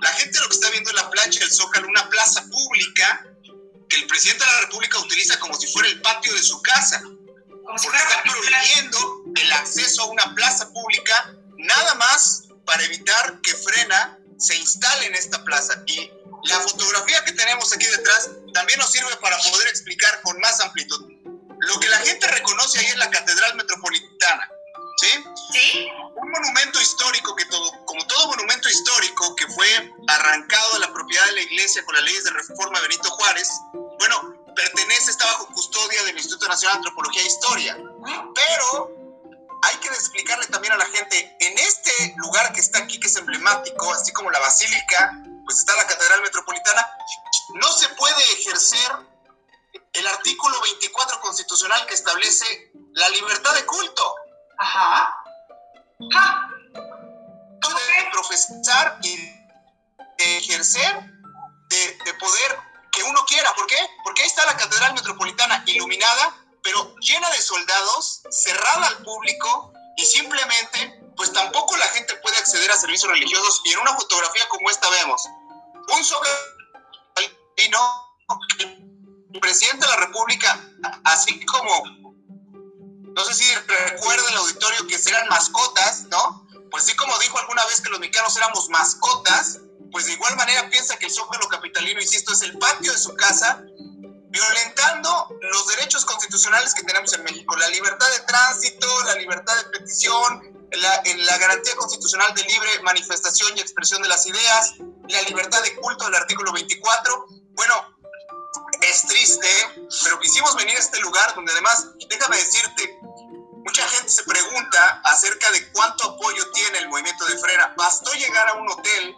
La gente lo que está viendo en la plancha del Zócalo, una plaza pública que el presidente de la República utiliza como si fuera el patio de su casa. Porque está prohibiendo el acceso a una plaza pública nada más para evitar que Frena se instale en esta plaza. Y la fotografía que tenemos aquí detrás también nos sirve para poder explicar con más amplitud. Lo que la gente reconoce ahí es la Catedral Metropolitana. ¿Sí? ¿Sí? Un monumento histórico que todo, como todo monumento histórico que fue arrancado de la propiedad de la iglesia con las leyes de reforma de Benito Juárez, bueno, pertenece, está bajo custodia del Instituto Nacional de Antropología e Historia. Pero hay que explicarle también a la gente, en este lugar que está aquí, que es emblemático, así como la basílica, pues está la Catedral Metropolitana, no se puede ejercer el artículo 24 constitucional que establece la libertad de culto. Ajá. ¡Ja! Puede profesar y ejercer de, de poder que uno quiera. ¿Por qué? Porque ahí está la Catedral Metropolitana iluminada, pero llena de soldados, cerrada al público y simplemente, pues tampoco la gente puede acceder a servicios religiosos. Y en una fotografía como esta vemos un no el presidente de la República, así como, no sé si recuerda el auditorio que serán mascotas, ¿no? Pues sí, como dijo alguna vez que los mexicanos éramos mascotas, pues de igual manera piensa que el Zócalo Capitalino, insisto, es el patio de su casa, violentando los derechos constitucionales que tenemos en México, la libertad de tránsito, la libertad de petición, la, la garantía constitucional de libre manifestación y expresión de las ideas, la libertad de culto del artículo 24. Bueno, es triste, pero quisimos venir a este lugar donde además, déjame decirte, mucha gente se pregunta acerca de cuánto apoyo tiene el movimiento de Frena. Bastó llegar a un hotel,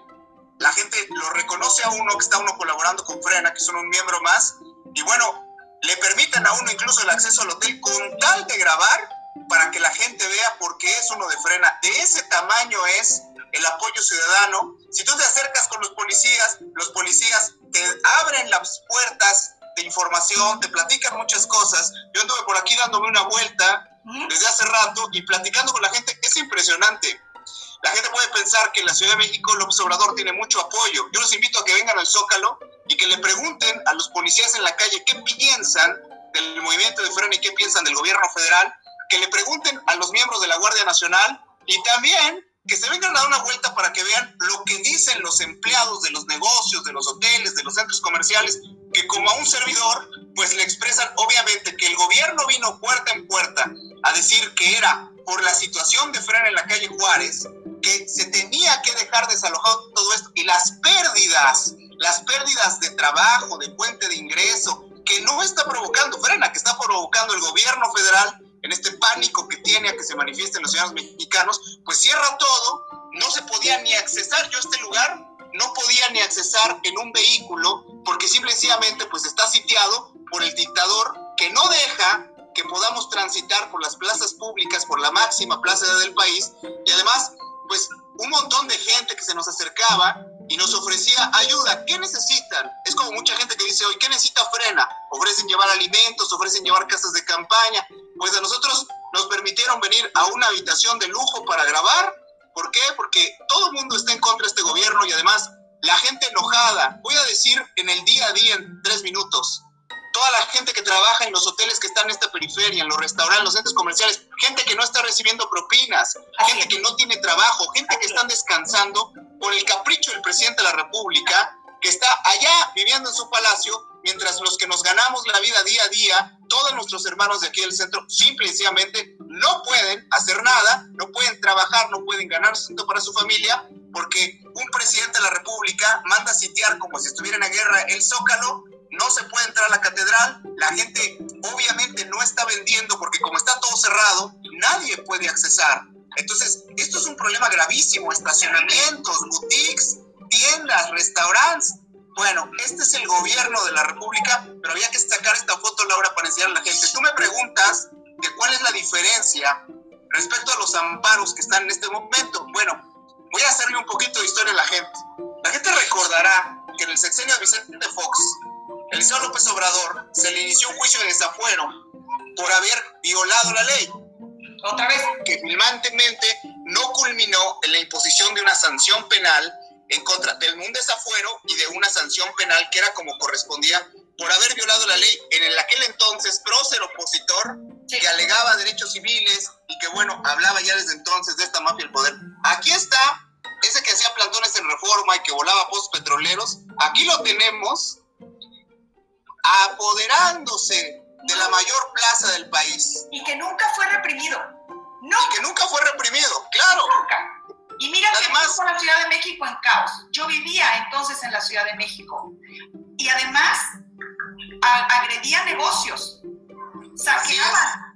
la gente lo reconoce a uno que está uno colaborando con Frena, que son un miembro más, y bueno, le permiten a uno incluso el acceso al hotel con tal de grabar para que la gente vea por qué es uno de frena. De ese tamaño es el apoyo ciudadano. Si tú te acercas con los policías, los policías te abren las puertas de información, te platican muchas cosas. Yo anduve por aquí dándome una vuelta desde hace rato y platicando con la gente. Es impresionante. La gente puede pensar que en la Ciudad de México López Obrador tiene mucho apoyo. Yo los invito a que vengan al Zócalo y que le pregunten a los policías en la calle qué piensan del movimiento de frena y qué piensan del gobierno federal, que le pregunten a los miembros de la Guardia Nacional y también que se vengan a dar una vuelta para que vean lo que dicen los empleados de los negocios, de los hoteles, de los centros comerciales, que como a un servidor, pues le expresan obviamente que el gobierno vino puerta en puerta a decir que era por la situación de frena en la calle Juárez, que se tenía que dejar desalojado todo esto y las pérdidas las pérdidas de trabajo, de fuente de ingreso, que no está provocando frena, que está provocando el gobierno federal en este pánico que tiene a que se manifiesten los ciudadanos mexicanos, pues cierra todo, no se podía ni accesar, yo a este lugar no podía ni accesar en un vehículo porque simplemente pues está sitiado por el dictador que no deja que podamos transitar por las plazas públicas, por la máxima plaza del país y además pues un montón de gente que se nos acercaba y nos ofrecía ayuda. ¿Qué necesitan? Es como mucha gente que dice hoy, ¿qué necesita Frena? Ofrecen llevar alimentos, ofrecen llevar casas de campaña. Pues a nosotros nos permitieron venir a una habitación de lujo para grabar. ¿Por qué? Porque todo el mundo está en contra de este gobierno y además la gente enojada. Voy a decir en el día a día, en tres minutos, toda la gente que trabaja en los hoteles que están en esta periferia, en los restaurantes, en los centros comerciales, gente que no está recibiendo propinas, gente que no tiene trabajo, gente que están descansando por el capricho del presidente de la República, que está allá viviendo en su palacio, mientras los que nos ganamos la vida día a día, todos nuestros hermanos de aquí del centro, simple y sencillamente no pueden hacer nada, no pueden trabajar, no pueden ganar sustento para su familia, porque un presidente de la República manda a sitiar como si estuviera en la guerra el Zócalo no se puede entrar a la catedral, la gente obviamente no está vendiendo porque como está todo cerrado, nadie puede accesar. Entonces, esto es un problema gravísimo, estacionamientos, boutiques, tiendas, restaurantes. Bueno, este es el gobierno de la República, pero había que sacar esta foto, Laura, para enseñar a la gente. Tú me preguntas cuál es la diferencia respecto a los amparos que están en este momento. Bueno, voy a hacerle un poquito de historia a la gente. La gente recordará que en el sexenio de Vicente Fox, Eliseo López Obrador se le inició un juicio de desafuero por haber violado la ley. Otra vez. Que filmantemente no culminó en la imposición de una sanción penal en contra del un desafuero y de una sanción penal que era como correspondía por haber violado la ley en el aquel entonces prócer opositor que alegaba derechos civiles y que bueno, hablaba ya desde entonces de esta mafia del poder. Aquí está ese que hacía plantones en reforma y que volaba pozos petroleros, aquí lo tenemos apoderándose de la mayor plaza del país. Y que nunca fue reprimido. No. Y que nunca fue reprimido, claro. Nunca. Y mira además, que la Ciudad de México en caos. Yo vivía entonces en la Ciudad de México. Y además agredía negocios, saqueaban.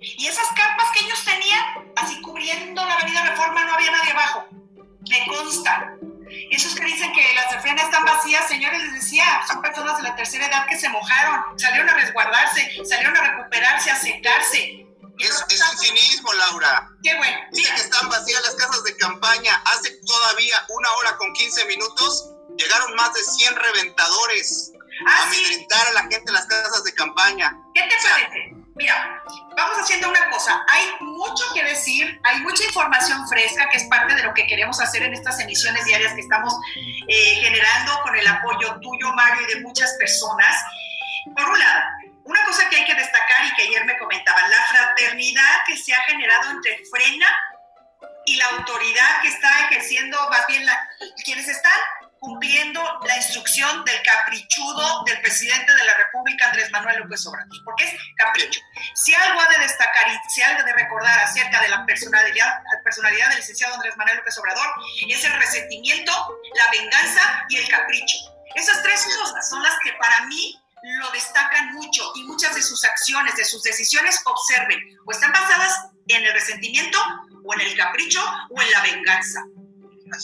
Y esas carpas que ellos tenían, así cubriendo la avenida Reforma, no había nadie abajo. Me consta. Esos que dicen que las refrenas están vacías, señores, les decía, son personas de la tercera edad que se mojaron, salieron a resguardarse, salieron a recuperarse, a secarse. Es, es un cinismo, Laura. Qué bueno. Dice que están vacías las casas de campaña. Hace todavía una hora con 15 minutos llegaron más de 100 reventadores ah, a amedrentar a la gente en las casas de campaña. ¿Qué te parece? Mira, vamos haciendo una cosa. Hay mucho que decir, hay mucha información fresca que es parte de lo que queremos hacer en estas emisiones diarias que estamos eh, generando con el apoyo tuyo, Mario, y de muchas personas. Por un lado, una cosa que hay que destacar y que ayer me comentaban, la fraternidad que se ha generado entre Frena y la autoridad que está ejerciendo, más bien la, quienes están cumpliendo la instrucción del caprichudo del presidente de la República, Andrés Manuel López Obrador, porque es capricho. Si algo ha de destacar y si algo de recordar acerca de la personalidad, la personalidad del licenciado Andrés Manuel López Obrador, es el resentimiento, la venganza y el capricho. Esas tres cosas son las que para mí lo destacan mucho y muchas de sus acciones, de sus decisiones, observen, o están basadas en el resentimiento, o en el capricho, o en la venganza.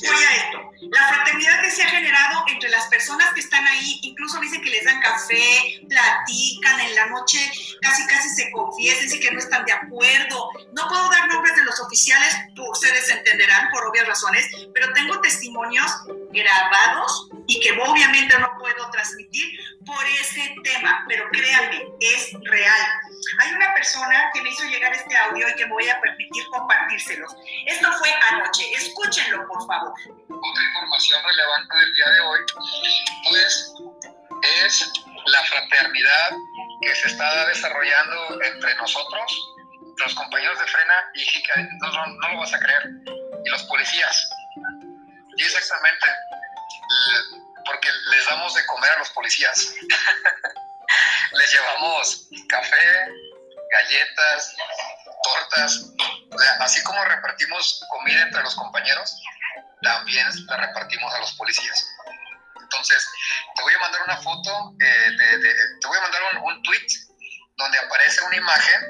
Voy a esto. La fraternidad que se ha generado entre las personas que están ahí, incluso dicen que les dan café, platican en la noche, casi casi se confiesan, dicen que no están de acuerdo. No puedo dar nombres de los oficiales, ustedes entenderán por obvias razones, pero tengo testimonios grabados y que obviamente no puedo transmitir por ese tema, pero créanme, es real. Hay una persona que me hizo llegar este audio y que me voy a permitir compartírselos. Esto fue anoche, escúchenlo por favor. Información relevante del día de hoy, pues es la fraternidad que se está desarrollando entre nosotros, los compañeros de frena, y no lo vas a creer, y los policías. Y exactamente porque les damos de comer a los policías. [laughs] les llevamos café, galletas, tortas. así como repartimos comida entre los compañeros, también la repartimos a los policías. Entonces, te voy a mandar una foto, eh, te voy a mandar un, tweet donde aparece una imagen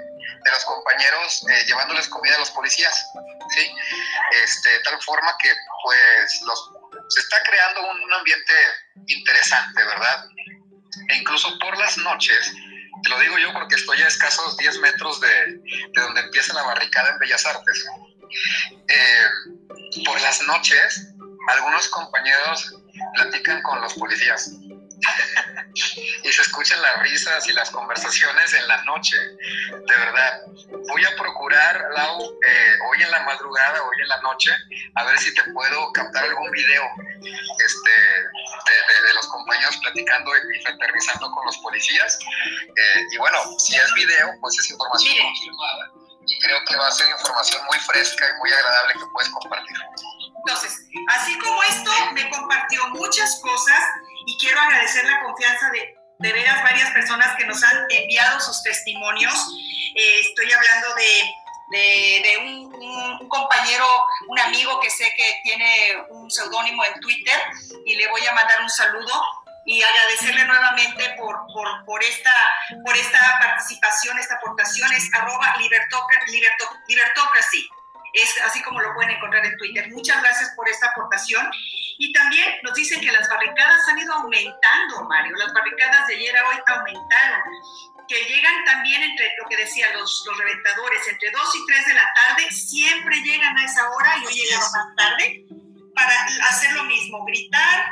de los compañeros eh, llevándoles comida a los policías, ¿sí? Este, de tal forma que, pues, los se está creando un, ambiente interesante, ¿verdad? E incluso por las noches, te lo digo yo porque estoy a escasos 10 metros de, donde empieza la barricada en Bellas Artes. Eh, por las noches, algunos compañeros platican con los policías [laughs] y se escuchan las risas y las conversaciones en la noche. De verdad, voy a procurar, Lau, eh, hoy en la madrugada, hoy en la noche, a ver si te puedo captar algún video este, de, los compañeros platicando y fraternizando con los policías. Eh, y bueno, si es video, pues es información confirmada. Y creo que va a ser información muy fresca y muy agradable que puedes compartir. Entonces, así como esto, me compartió muchas cosas y quiero agradecer la confianza de, de veras varias personas que nos han enviado sus testimonios. Eh, estoy hablando de, de, un, un, compañero, un amigo que sé que tiene un seudónimo en Twitter y le voy a mandar un saludo y agradecerle nuevamente por, por, por, esta, por esta participación, esta aportación, es arroba libertocracy. Es así como lo pueden encontrar en Twitter. Muchas gracias por esta aportación. Y también nos dicen que las barricadas han ido aumentando, Mario. Las barricadas de ayer a hoy aumentaron. Que llegan también entre lo que decían los, los reventadores, entre 2 y 3 de la tarde, siempre llegan a esa hora y hoy llegaron más tarde para hacer lo mismo, gritar,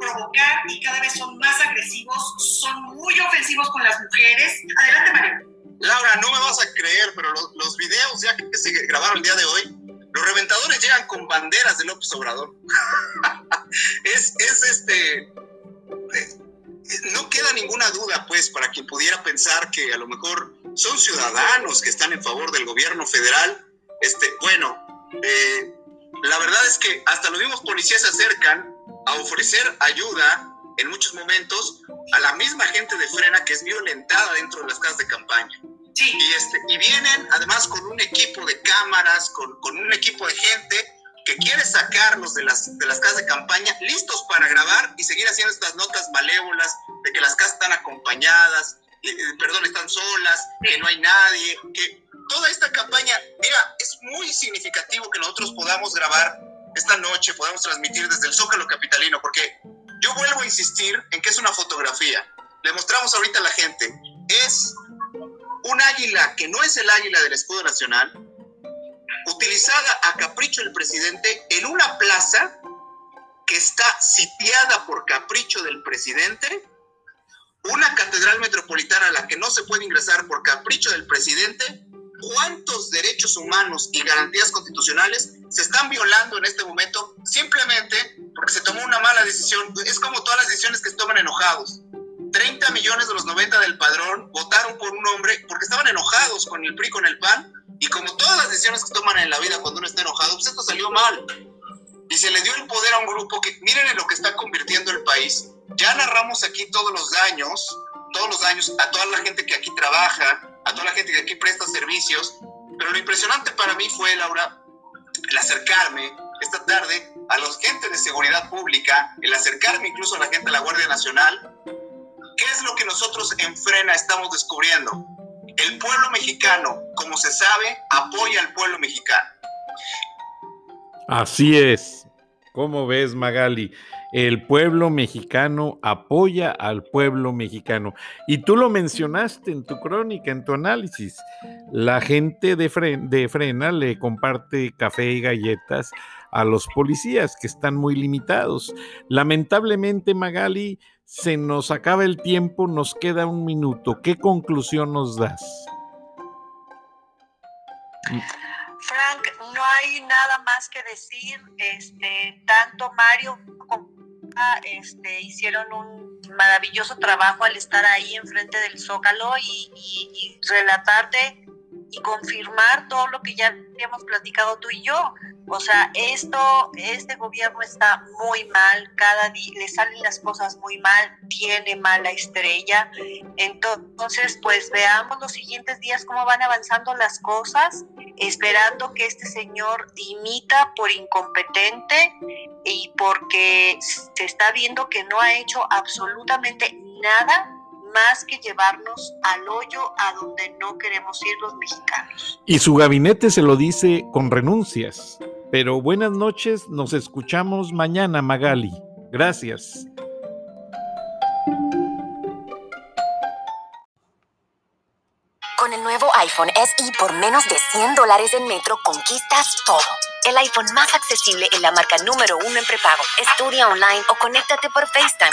provocar y cada vez son más agresivos, son muy ofensivos con las mujeres. Adelante, Mario. Laura, no me vas a creer, pero los, los videos ya que se grabaron el día de hoy, los reventadores llegan con banderas de López Obrador. [laughs] es, es este. No queda ninguna duda, pues, para quien pudiera pensar que a lo mejor son ciudadanos que están en favor del gobierno federal. Este, bueno, eh, la verdad es que hasta los mismos policías se acercan a ofrecer ayuda en muchos momentos a la misma gente de frena que es violentada dentro de las casas de campaña. Y, este, y vienen además con un equipo de cámaras, con, con un equipo de gente que quiere sacarlos de las, de las casas de campaña listos para grabar y seguir haciendo estas notas malévolas de que las casas están acompañadas, perdón, están solas, que no hay nadie, que toda esta campaña, mira, es muy significativo que nosotros podamos grabar esta noche, podamos transmitir desde el Zócalo Capitalino, porque yo vuelvo a insistir en que es una fotografía. Le mostramos ahorita a la gente, es un águila que no es el águila del escudo nacional, utilizada a capricho del presidente en una plaza que está sitiada por capricho del presidente, una catedral metropolitana a la que no se puede ingresar por capricho del presidente, cuántos derechos humanos y garantías constitucionales se están violando en este momento simplemente porque se tomó una mala decisión. Es como todas las decisiones que se toman enojados. 30 millones de los 90 del padrón votaron por un hombre porque estaban enojados con el PRI, con el PAN, y como todas las decisiones que toman en la vida cuando uno está enojado, pues esto salió mal. Y se le dio el poder a un grupo que, miren en lo que está convirtiendo el país. Ya narramos aquí todos los daños, todos los daños a toda la gente que aquí trabaja, a toda la gente que aquí presta servicios. Pero lo impresionante para mí fue, Laura, el acercarme esta tarde a los gente de seguridad pública, el acercarme incluso a la gente de la Guardia Nacional, ¿Qué es lo que nosotros en Frena estamos descubriendo? El pueblo mexicano, como se sabe, apoya al pueblo mexicano. Así es. ¿Cómo ves, Magali? El pueblo mexicano apoya al pueblo mexicano. Y tú lo mencionaste en tu crónica, en tu análisis. La gente de, de Frena le comparte café y galletas a los policías que están muy limitados. Lamentablemente, Magali, se nos acaba el tiempo, nos queda un minuto. ¿Qué conclusión nos das? Frank, no hay nada más que decir. Este, tanto Mario como este, hicieron un maravilloso trabajo al estar ahí enfrente del Zócalo y, y relatarte y confirmar todo lo que ya habíamos platicado tú y yo. O sea, esto, este gobierno está muy mal, cada día le salen las cosas muy mal, tiene mala estrella. Entonces, pues veamos los siguientes días cómo van avanzando las cosas, esperando que este señor dimita por incompetente y porque se está viendo que no ha hecho absolutamente nada más que llevarnos al hoyo a donde no queremos ir los mexicanos. Y su gabinete se lo dice con renuncias. Pero buenas noches, nos escuchamos mañana, Magali. Gracias. Con el nuevo iPhone SE por menos de 100 dólares en Metro conquistas todo el iPhone más accesible en la marca número uno en prepago. Estudia online o conéctate por FaceTime.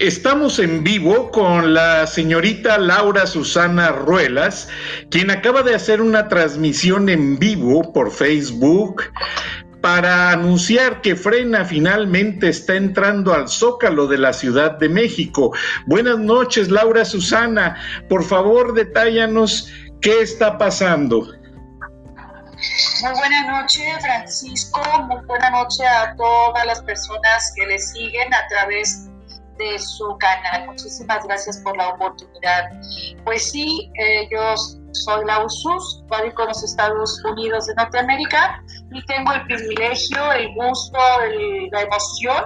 Estamos en vivo con la señorita Laura Susana Ruelas, quien acaba de hacer una transmisión en vivo por Facebook para anunciar que Frena finalmente está entrando al zócalo de la Ciudad de México. Buenas noches, Laura Susana. Por favor, detállanos qué está pasando. Muy buena noche, Francisco. Muy buena noche a todas las personas que le siguen a través de su canal. Muchísimas gracias por la oportunidad. Pues sí, eh, yo soy la USUS, radico en los Estados Unidos de Norteamérica y tengo el privilegio, el gusto, la emoción,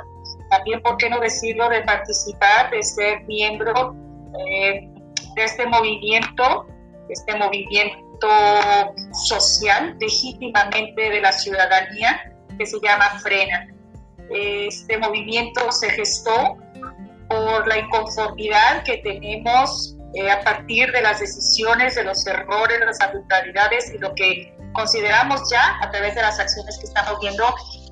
también, ¿por qué no decirlo?, de participar, de ser miembro eh, de este movimiento, este movimiento social legítimamente de la ciudadanía que se llama Frena. Este movimiento se gestó por la inconformidad que tenemos eh, a partir de las decisiones, de los errores, de las arbitrariedades y lo que consideramos ya a través de las acciones que estamos viendo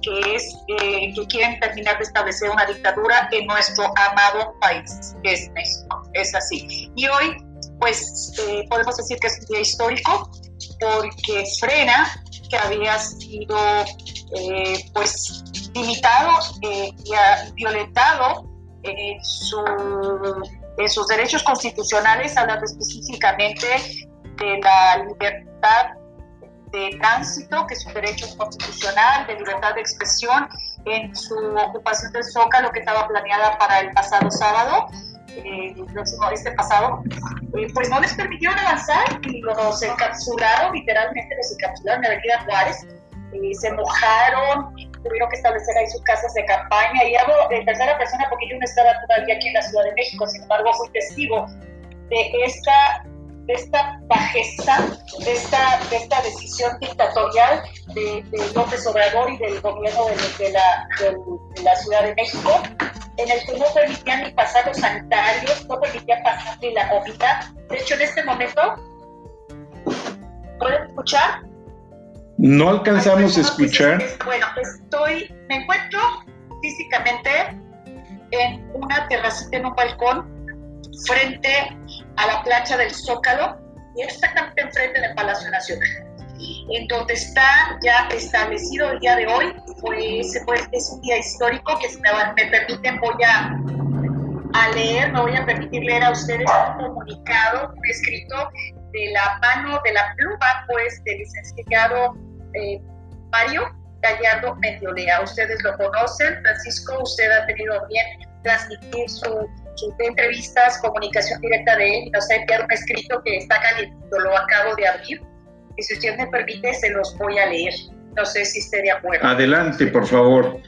que es eh, que quieren terminar de establecer una dictadura en nuestro amado país, que es México. Es así. Y hoy, pues, eh, podemos decir que es un día histórico porque frena que había sido, pues, limitado y violentado en su sus derechos constitucionales, hablando específicamente de la libertad de tránsito, que es un derecho constitucional, de libertad de expresión, en su ocupación del Zócalo, que estaba planeada para el pasado sábado, eh, este pasado, eh, pues no les permitieron avanzar y los encapsularon, literalmente los encapsularon en la Avenida Juárez, eh, se mojaron, tuvieron que establecer ahí sus casas de campaña. Y hablo de tercera persona porque yo no estaba todavía aquí en la Ciudad de México, sin embargo fui testigo de esta, de esta bajeza, de esta, de esta decisión dictatorial de, López Obrador y del gobierno de, la, de, la Ciudad de México, en el que no permitían ni pasar los sanitarios, no permitían pasar ni la comida. De hecho, en este momento, ¿pueden escuchar? No alcanzamos a escuchar. Bueno, estoy, me encuentro físicamente en una terracita en un balcón frente a la plancha del Zócalo y exactamente enfrente del Palacio Nacional. En donde está ya establecido el día de hoy, pues, pues es un día histórico que si me, me permiten voy a, a leer, me voy a permitir leer a ustedes un comunicado, un escrito de la mano, de la pluma, pues, del licenciado eh, Mario Gallardo Mendiolea. Ustedes lo conocen, Francisco, usted ha tenido bien transmitir su, sus entrevistas, comunicación directa de él nos ha enviado un escrito que está caliente, lo acabo de abrir. Y si usted me permite, se los voy a leer. No sé si esté de acuerdo. Adelante, por favor.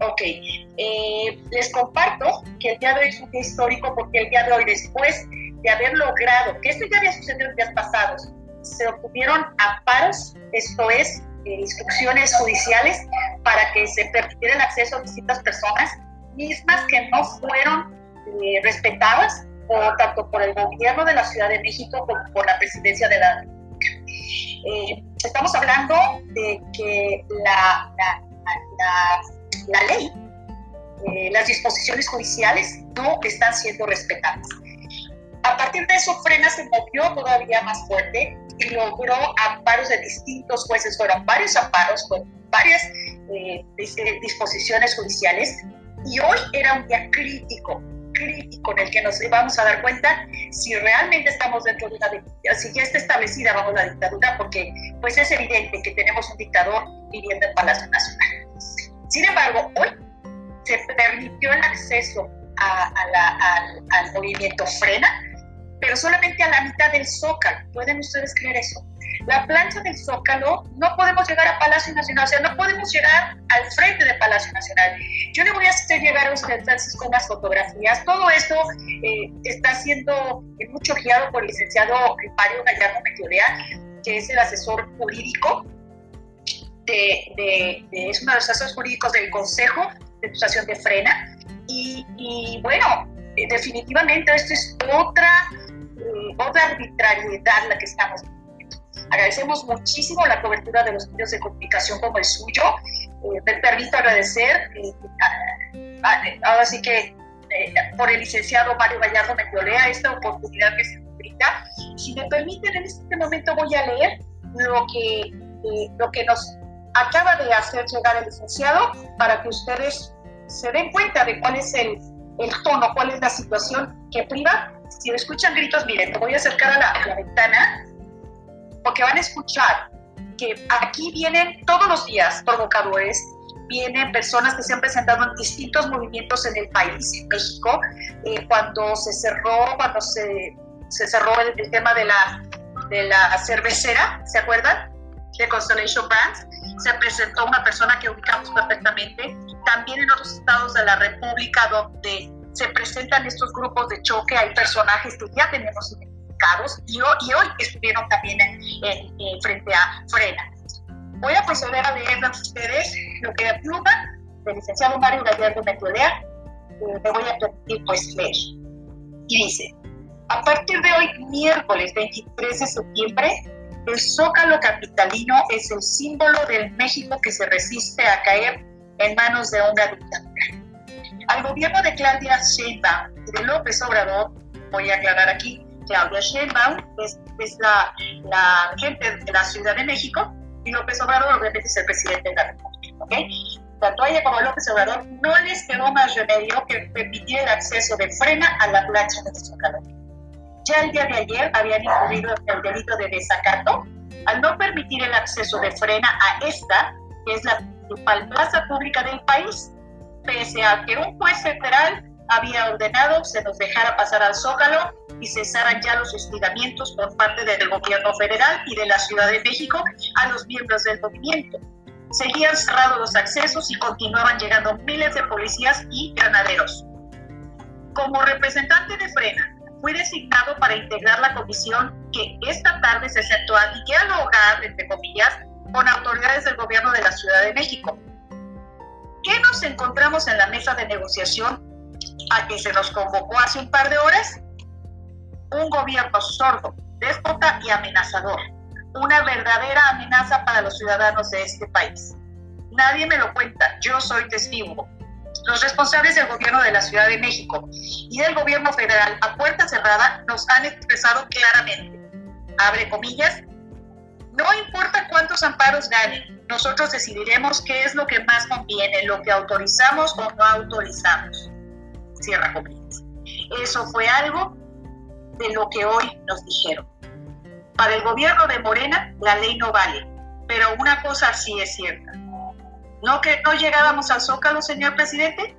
Ok, eh, les comparto que el día de hoy es un día histórico porque el día de hoy, después de haber logrado, que esto ya había sucedido en días pasados, se obtuvieron amparos, esto es, eh, instrucciones judiciales para que se permitiera el acceso a distintas personas, mismas que no fueron eh, respetadas por, tanto por el gobierno de la Ciudad de México como por la presidencia de la. Eh, estamos hablando de que la, la ley, las disposiciones judiciales no están siendo respetadas. A partir de eso, Frena se movió todavía más fuerte y logró amparos de distintos jueces. Fueron varios amparos con varias eh, disposiciones judiciales y hoy era un día crítico, crítico en el que nos vamos a dar cuenta si realmente estamos dentro de una dictadura, si ya está establecida bajo la dictadura, porque pues es evidente que tenemos un dictador viviendo en Palacio Nacional. Sin embargo, hoy se permitió el acceso a, al movimiento Frena, pero solamente a la mitad del zócalo. ¿Pueden ustedes creer eso? La plancha del zócalo no podemos llegar a Palacio Nacional, o sea, no podemos llegar al frente de Palacio Nacional. Yo le voy a hacer llegar a usted, Francisco, unas fotografías. Todo esto eh, está siendo mucho guiado por el licenciado Mario Gallardo Meteorea, que es el asesor jurídico de, es uno de los asesores jurídicos del Consejo de Administración de Frena. Y, y bueno, eh, definitivamente esto es otra otra arbitrariedad la que estamos viviendo. Agradecemos muchísimo la cobertura de los medios de comunicación como el suyo. Eh, me permito agradecer, eh, ahora sí que eh, por el licenciado Mario Gallardo Mendolea esta oportunidad que se brinda. Si me permiten, en este momento voy a leer lo que, lo que nos acaba de hacer llegar el licenciado para que ustedes se den cuenta de cuál es el, el tono, cuál es la situación que priva si escuchan gritos, miren, me voy a acercar a la, ventana porque van a escuchar que aquí vienen todos los días provocadores, vienen personas que se han presentado en distintos movimientos en el país, en México, eh, cuando se cerró, cuando se, se cerró el, tema de la, de la cervecera, ¿se acuerdan? De Constellation Brands, se presentó una persona que ubicamos perfectamente, también en otros estados de la República donde se presentan estos grupos de choque, hay personajes que ya tenemos identificados identificados y, hoy estuvieron también en, frente a Frena. Voy a proceder a leer a ustedes lo que pluma del licenciado Mario Gallardo Metodea eh, me voy a permitir pues leer. Y dice, a partir de hoy, miércoles 23 de septiembre, el Zócalo Capitalino es el símbolo del México que se resiste a caer en manos de una dictadura. Al gobierno de Claudia Sheinbaum y de López Obrador, voy a aclarar aquí, Claudia Sheinbaum es, la, la, gente de la Ciudad de México y López Obrador obviamente es el presidente de la República. ¿okay? Tanto a ella como a López Obrador no les quedó más remedio que permitir el acceso de frena a la plancha de Zócalo ya el día de ayer habían incurrido el delito de desacato al no permitir el acceso de frena a esta, que es la principal plaza pública del país, pese a que un juez federal había ordenado se nos dejara pasar al Zócalo y cesaran ya los hostigamientos por parte del gobierno federal y de la Ciudad de México a los miembros del movimiento. Seguían cerrados los accesos y continuaban llegando miles de policías y granaderos. Como representante de Frena, fui designado para integrar la comisión que esta tarde se sentó a dialogar, entre comillas, con autoridades del gobierno de la Ciudad de México. ¿Qué nos encontramos en la mesa de negociación a que se nos convocó hace un par de horas? Un gobierno sordo, déspota y amenazador. Una verdadera amenaza para los ciudadanos de este país. Nadie me lo cuenta, yo soy testigo. Los responsables del gobierno de la Ciudad de México y del gobierno federal a puerta cerrada nos han expresado claramente, abre comillas, no importa cuántos amparos ganen, nosotros decidiremos qué es lo que más conviene, lo que autorizamos o no autorizamos. Cierra comillas. Eso fue algo de lo que hoy nos dijeron. Para el gobierno de Morena, la ley no vale, pero una cosa sí es cierta ¿No que no llegábamos al Zócalo, señor presidente?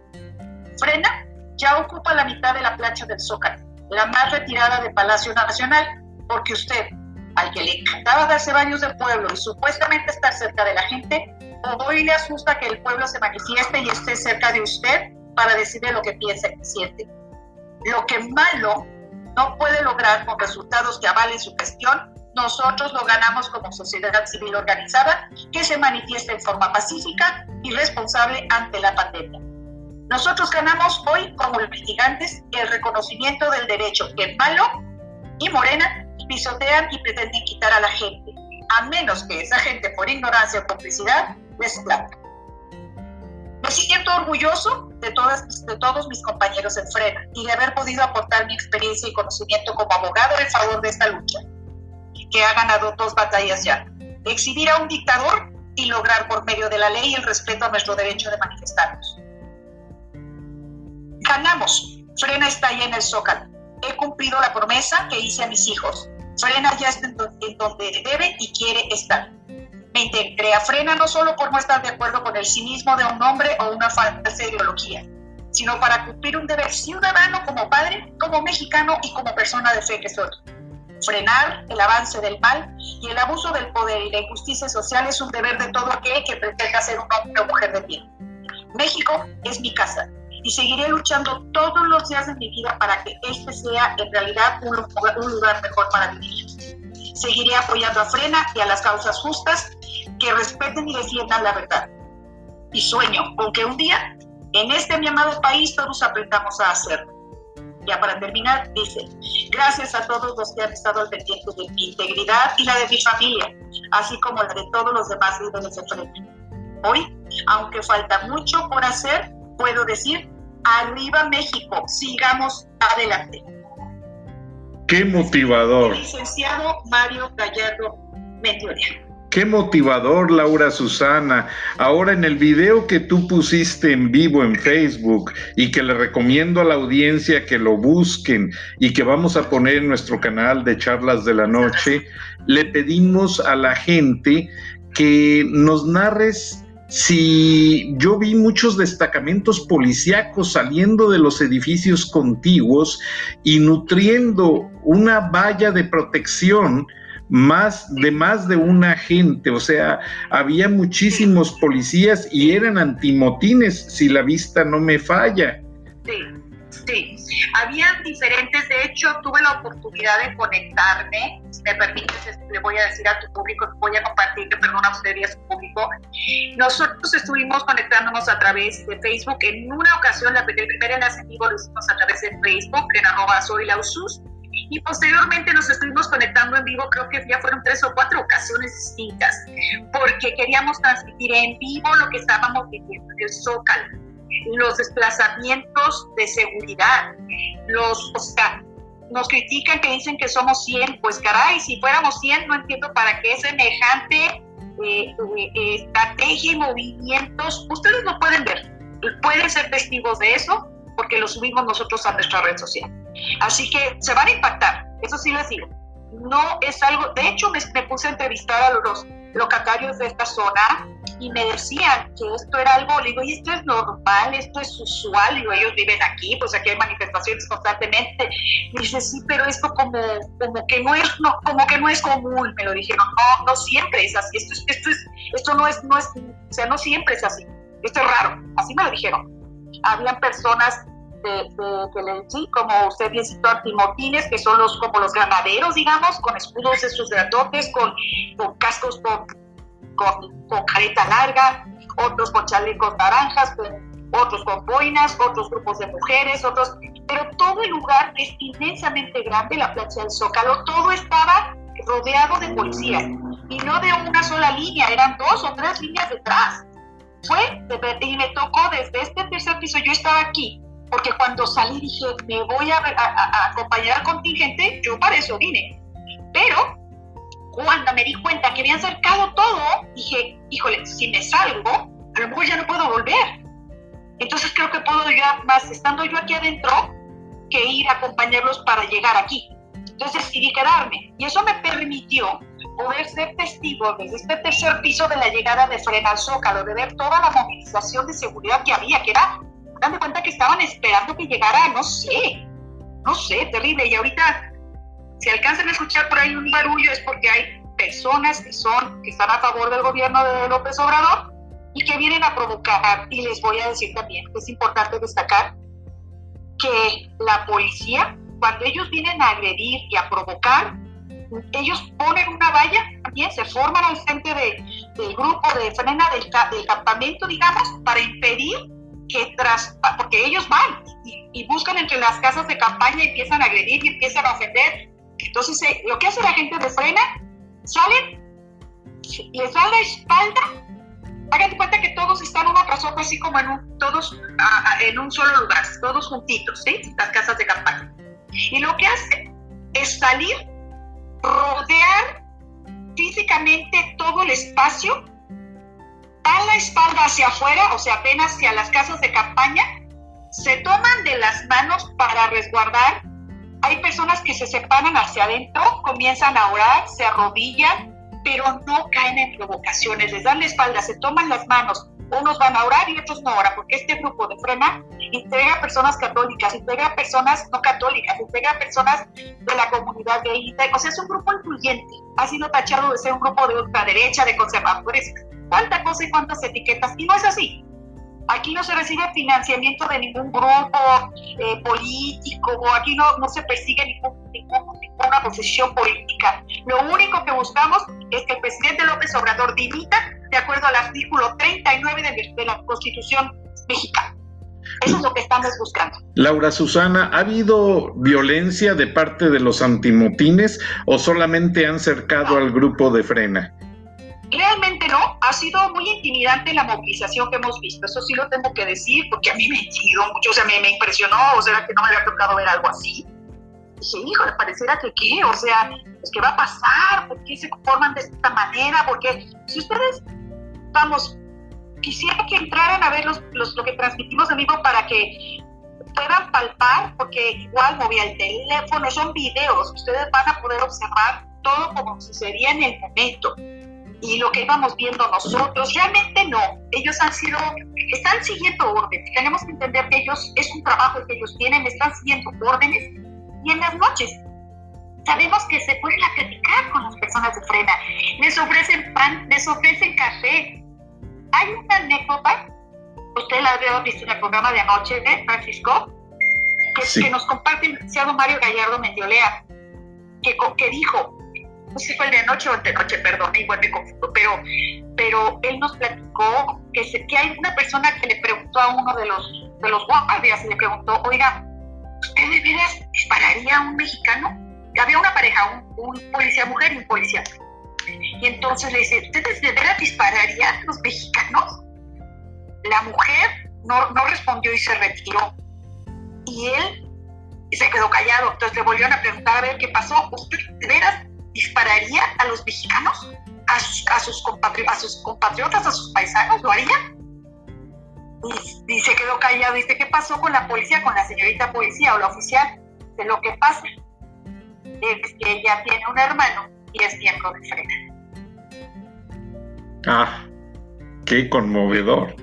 Frena ya ocupa la mitad de la plancha del Zócalo, la más retirada de Palacio Nacional, porque usted, al que le encantaba darse baños del pueblo y supuestamente estar cerca de la gente, hoy le asusta que el pueblo se manifieste y esté cerca de usted para decirle lo que piensa y siente. Lo que malo no puede lograr con resultados que avalen su gestión nosotros lo ganamos como sociedad civil organizada que se manifiesta en forma pacífica y responsable ante la pandemia. Nosotros ganamos hoy como litigantes el reconocimiento del derecho que Malo y Morena pisotean y pretenden quitar a la gente, a menos que esa gente por ignorancia o complicidad les plata. Me siento orgulloso de, todas, de todos mis compañeros en Frena y de haber podido aportar mi experiencia y conocimiento como abogado en favor de esta lucha que ha ganado dos batallas ya. Exhibir a un dictador y lograr por medio de la ley el respeto a nuestro derecho de manifestarnos. Ganamos. Frena está ahí en el zócalo. He cumplido la promesa que hice a mis hijos. Frena ya está en donde debe y quiere estar. Me integré a Frena no solo por no estar de acuerdo con el cinismo de un hombre o una falsa ideología, sino para cumplir un deber ciudadano como padre, como mexicano y como persona de fe que soy frenar el avance del mal y el abuso del poder y la injusticia social es un deber de todo aquel que pretenda ser un hombre o mujer de bien. México es mi casa y seguiré luchando todos los días de mi vida para que este sea en realidad un, lugar mejor para vivir. Seguiré apoyando a Frena y a las causas justas que respeten y defiendan la verdad. Y sueño con que un día en este mi amado país todos aprendamos a hacerlo ya para terminar, dice, gracias a todos los que han estado al pendiente de mi integridad y la de mi familia, así como la de todos los demás líderes de frente. Hoy, aunque falta mucho por hacer, puedo decir, arriba México, sigamos adelante. Qué motivador. licenciado Mario Gallardo Mendioria. Qué motivador, Laura Susana. Ahora en el video que tú pusiste en vivo en Facebook y que le recomiendo a la audiencia que lo busquen y que vamos a poner en nuestro canal de charlas de la noche, le pedimos a la gente que nos narres si yo vi muchos destacamentos policíacos saliendo de los edificios contiguos y nutriendo una valla de protección más de más de una gente, o sea, había muchísimos policías y eran antimotines, si la vista no me falla. Sí, Sí, habían diferentes, de hecho tuve la oportunidad de conectarme, si me permites, le voy a decir a tu público, voy a compartir, que perdona usted y a su público, nosotros estuvimos conectándonos a través de Facebook, en una ocasión, la primera enlace en vivo lo hicimos a través de Facebook, en arroba soy lausus, y posteriormente nos estuvimos conectando en vivo, creo que ya fueron tres o cuatro ocasiones distintas, porque queríamos transmitir en vivo lo que estábamos viviendo en el Zócalo los desplazamientos de seguridad, los, o nos critican que dicen que somos 100, pues caray, si fuéramos 100 no entiendo para qué semejante eh, eh, estrategia y movimientos, ustedes lo pueden ver, pueden ser testigos de eso porque lo subimos nosotros a nuestra red social. Así que se van a impactar, eso sí les digo. No es algo, de hecho me, me puse a entrevistar a los locatarios de esta zona y me decían que esto era algo, le digo, y esto es normal, esto es usual, digo, ellos viven aquí, pues aquí hay manifestaciones constantemente. Y dice, sí, pero esto como, como que no es, como que no es común, me lo dijeron, no, no siempre es así, esto, esto, es, esto no es, no es, o sea, no siempre es así, esto es raro, así me lo dijeron. Habían personas de, de, que le como usted bien citó, antimotines, que son los como los ganaderos, digamos, con escudos estos grandotes, con, con cascos con, con, con, careta larga, otros con chalecos naranjas, otros con boinas, otros grupos de mujeres, otros, pero todo el lugar es inmensamente grande, la plancha del Zócalo, todo estaba rodeado de policías, y no de una sola línea, eran dos o tres líneas detrás. Fue, y me tocó desde este tercer piso, yo estaba aquí, porque cuando salí dije, me voy a, acompañar al contingente, yo para eso vine. Pero cuando me di cuenta que habían cercado todo, dije, híjole, si me salgo, a lo mejor ya no puedo volver. Entonces creo que puedo ya más estando yo aquí adentro que ir a acompañarlos para llegar aquí. Entonces decidí quedarme y eso me permitió poder ser testigo desde este tercer piso de la llegada de Frena al Zócalo, de ver toda la movilización de seguridad que había, que era dan de cuenta que estaban esperando que llegara, no sé, no sé, terrible. Y ahorita, si alcanzan a escuchar por ahí un barullo, es porque hay personas que son, que están a favor del gobierno de López Obrador y que vienen a provocar. Y les voy a decir también que es importante destacar que la policía, cuando ellos vienen a agredir y a provocar, ellos ponen una valla, también se forman al frente de, del grupo de frena del, del campamento, digamos, para impedir que tras, porque ellos van y, buscan entre las casas de campaña y empiezan a agredir y empiezan a ofender. Entonces, eh, lo que hace la gente de frena, salen, les dan la espalda, hagan de cuenta que todos están uno tras otro, así como en un, todos en un solo lugar, todos juntitos, ¿sí? Las casas de campaña. Y lo que hace es salir, rodear físicamente todo el espacio dan la espalda hacia afuera, o sea, apenas hacia las casas de campaña, se toman de las manos para resguardar. Hay personas que se separan hacia adentro, comienzan a orar, se arrodillan, pero no caen en provocaciones, les dan la espalda, se toman las manos. Unos van a orar y otros no oran, porque este grupo de frena integra personas católicas, integra personas no católicas, integra personas de la comunidad gay. O sea, es un grupo influyente. Ha sido tachado de ser un grupo de ultraderecha, de conservadores, cuánta cosa y cuántas etiquetas. Y no es así. Aquí no se recibe financiamiento de ningún grupo eh, político, o aquí no, no se persigue ningún, ninguna posición política. Lo único que buscamos es que el presidente López Obrador dimita de acuerdo al artículo 39 de, de la Constitución mexicana. Eso es lo que estamos buscando. Laura Susana, ¿ha habido violencia de parte de los antimotines o solamente han cercado al grupo de frena? Realmente no, ha sido muy intimidante la movilización que hemos visto, eso sí lo tengo que decir, porque a mí me intimidó mucho, o sea, me, me impresionó, o sea, que no me había tocado ver algo así. Dije, hijo, le pareciera que qué, o sea, pues, ¿qué va a pasar? ¿Por qué se conforman de esta manera? Porque si ustedes, vamos, quisiera que entraran a ver los, los, lo que transmitimos en vivo para que puedan palpar, porque igual movía el teléfono, son videos, ustedes van a poder observar todo como sucedía en el momento y lo que íbamos viendo nosotros, realmente no. Ellos han sido, están siguiendo órdenes. Tenemos que entender que ellos, es un trabajo que ellos tienen, están siguiendo órdenes y en las noches sabemos que se pueden platicar con las personas de frena. Les ofrecen pan, les ofrecen café. Hay una anécdota, usted la veo visto en el programa de anoche, de Francisco, que, nos comparte el licenciado Mario Gallardo Mendiolea, que, que dijo, si fue el de noche o el de noche, perdón, igual me confundo, pero, pero él nos platicó que, se, que hay una persona que le preguntó a uno de los, de los guardias y le preguntó, oiga, ¿usted de veras dispararía a un mexicano? Había una pareja, un, policía mujer y un policía. Y entonces le dice, ¿ustedes de veras dispararían a los mexicanos? La mujer no, no respondió y se retiró. Y él se quedó callado. Entonces le volvieron a preguntar a ver qué pasó. ¿Usted de veras dispararía a los mexicanos? ¿A sus, a sus, compatriotas, a sus paisanos? ¿Lo haría? Y, se quedó callado. Dice, ¿qué pasó con la policía, con la señorita policía o la oficial? De lo que pasa es que ella tiene un hermano y es miembro de Frena. Ah, qué conmovedor.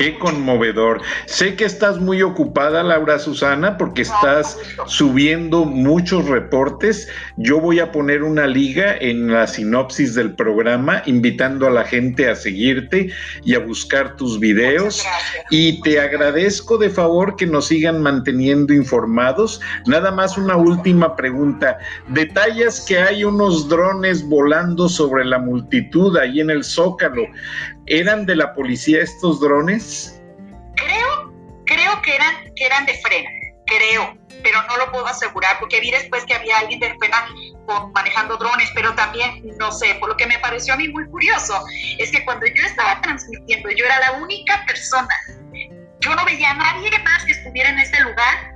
Qué conmovedor. Sé que estás muy ocupada, Laura Susana, porque estás subiendo muchos reportes. Yo voy a poner una liga en la sinopsis del programa, invitando a la gente a seguirte y a buscar tus videos. Y te agradezco de favor que nos sigan manteniendo informados. Nada más una última pregunta. Detalles que hay unos drones volando sobre la multitud ahí en el Zócalo. ¿Eran de la policía estos drones? Creo, creo que eran, que eran de frena, creo, pero no lo puedo asegurar porque vi después que había alguien de frena manejando drones, pero también, no sé, por lo que me pareció a mí muy curioso, es que cuando yo estaba transmitiendo, yo era la única persona, yo no veía a nadie más que estuviera en este lugar,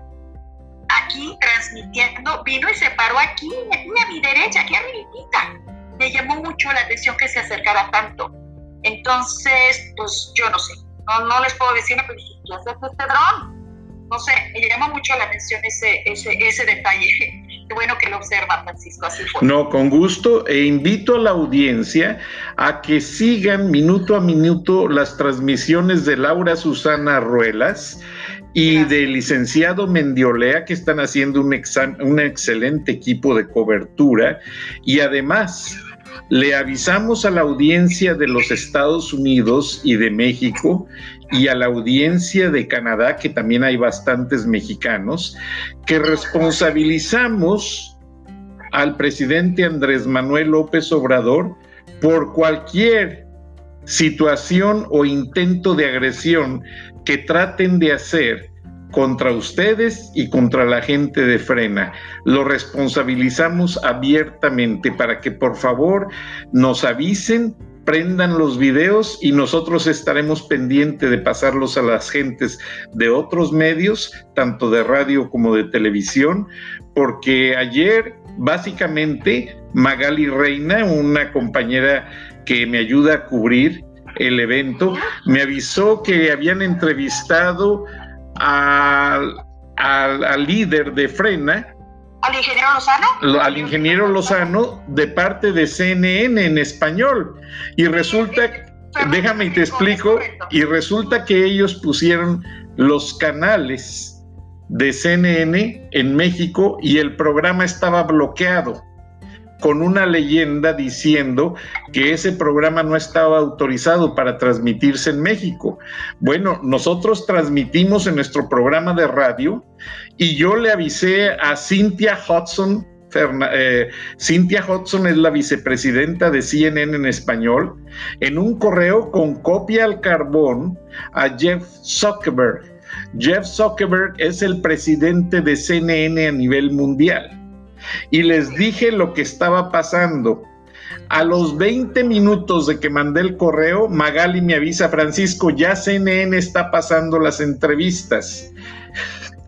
aquí transmitiendo, vino y se paró aquí, aquí a mi derecha, aquí arribita. Me llamó mucho la atención que se acercara tanto entonces, pues yo no sé, no, no les puedo decir, pero ¿qué hace este dron? No sé, me llama mucho la atención ese, ese, ese detalle. [laughs] Qué bueno que lo observa, Francisco, así fue. No, con gusto, e invito a la audiencia a que sigan minuto a minuto las transmisiones de Laura Susana Ruelas y del licenciado Mendiolea, que están haciendo un, un excelente equipo de cobertura. Y además, le avisamos a la audiencia de los Estados Unidos y de México y a la audiencia de Canadá, que también hay bastantes mexicanos, que responsabilizamos al presidente Andrés Manuel López Obrador por cualquier situación o intento de agresión que traten de hacer contra ustedes y contra la gente de Frena. Lo responsabilizamos abiertamente para que por favor nos avisen, prendan los videos y nosotros estaremos pendientes de pasarlos a las gentes de otros medios, tanto de radio como de televisión, porque ayer básicamente Magali Reina, una compañera que me ayuda a cubrir el evento, me avisó que habían entrevistado al, al, líder de Frena. ¿Al ingeniero Lozano? Al ingeniero Lozano de parte de CNN en español. Y resulta, déjame y te explico, y resulta que ellos pusieron los canales de CNN en México y el programa estaba bloqueado con una leyenda diciendo que ese programa no estaba autorizado para transmitirse en México. Bueno, nosotros transmitimos en nuestro programa de radio y yo le avisé a Cynthia Hudson. Eh, Cynthia Hudson es la vicepresidenta de CNN en español, en un correo con copia al carbón a Jeff Zuckerberg. Jeff Zuckerberg es el presidente de CNN a nivel mundial y les dije lo que estaba pasando. A los 20 minutos de que mandé el correo, Magali me avisa, Francisco, ya CNN está pasando las entrevistas.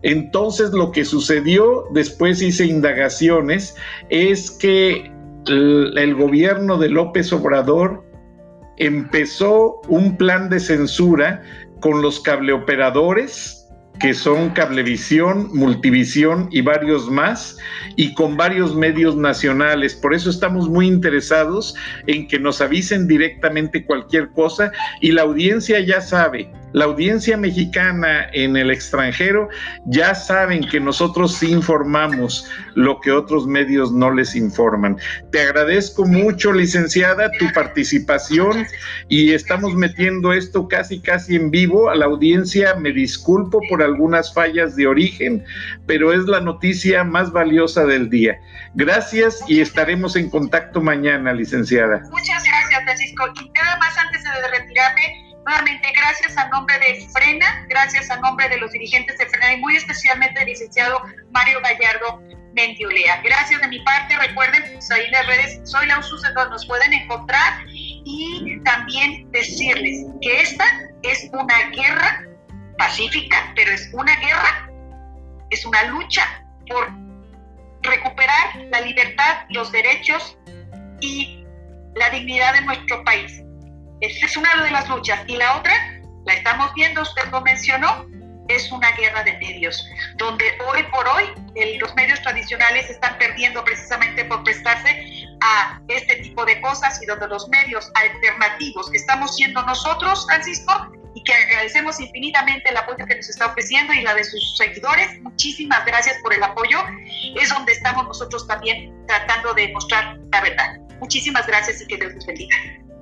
Entonces lo que sucedió, después hice indagaciones, es que el, gobierno de López Obrador empezó un plan de censura con los cableoperadores que son Cablevisión, Multivisión y varios más, y con varios medios nacionales. Por eso estamos muy interesados en que nos avisen directamente cualquier cosa y la audiencia ya sabe, la audiencia mexicana en el extranjero ya saben que nosotros informamos lo que otros medios no les informan. Te agradezco mucho, licenciada, tu participación y estamos metiendo esto casi, casi en vivo. A la audiencia me disculpo por algunas fallas de origen, pero es la noticia más valiosa del día. Gracias y estaremos en contacto mañana, licenciada. Muchas gracias, Francisco. Y nada más antes de retirarme, Nuevamente, gracias a nombre de Frena, gracias a nombre de los dirigentes de Frena y muy especialmente del licenciado Mario Gallardo Mentiolea. Gracias de mi parte, recuerden, pues ahí las redes soy la USUS, donde nos pueden encontrar y también decirles que esta es una guerra pacífica, pero es una guerra, es una lucha por recuperar la libertad, los derechos y la dignidad de nuestro país. Esa es una de las luchas. Y la otra, la estamos viendo, usted lo mencionó, es una guerra de medios, donde hoy por hoy los medios tradicionales están perdiendo precisamente por prestarse a este tipo de cosas y donde los medios alternativos que estamos siendo nosotros, Francisco, y que agradecemos infinitamente el apoyo que nos está ofreciendo y la de sus seguidores, muchísimas gracias por el apoyo, es donde estamos nosotros también tratando de mostrar la verdad. Muchísimas gracias y que Dios los bendiga.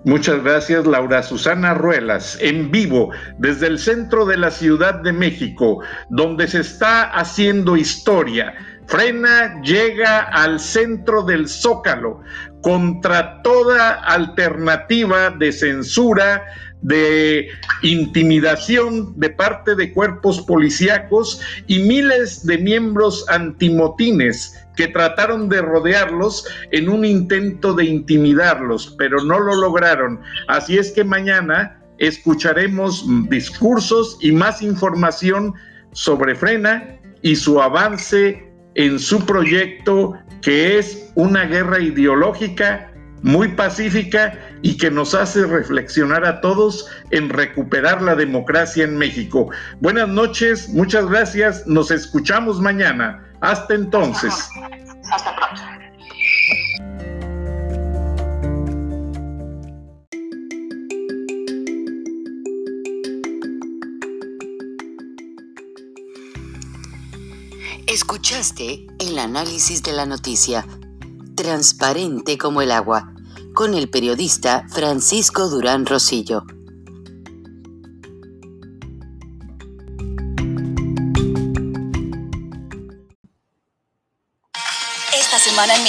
Muchas gracias, Laura Susana Ruelas, en vivo desde el centro de la Ciudad de México, donde se está haciendo historia. Frena llega al centro del Zócalo contra toda alternativa de censura, de intimidación de parte de cuerpos policíacos y miles de miembros antimotines que trataron de rodearlos en un intento de intimidarlos, pero no lo lograron. Así es que mañana escucharemos discursos y más información sobre Frena y su avance en su proyecto que es una guerra ideológica muy pacífica y que nos hace reflexionar a todos en recuperar la democracia en México. Buenas noches, muchas gracias, nos escuchamos mañana. Hasta entonces. Hasta pronto. Escuchaste el análisis de la noticia, transparente como el agua, con el periodista Francisco Durán Rosillo.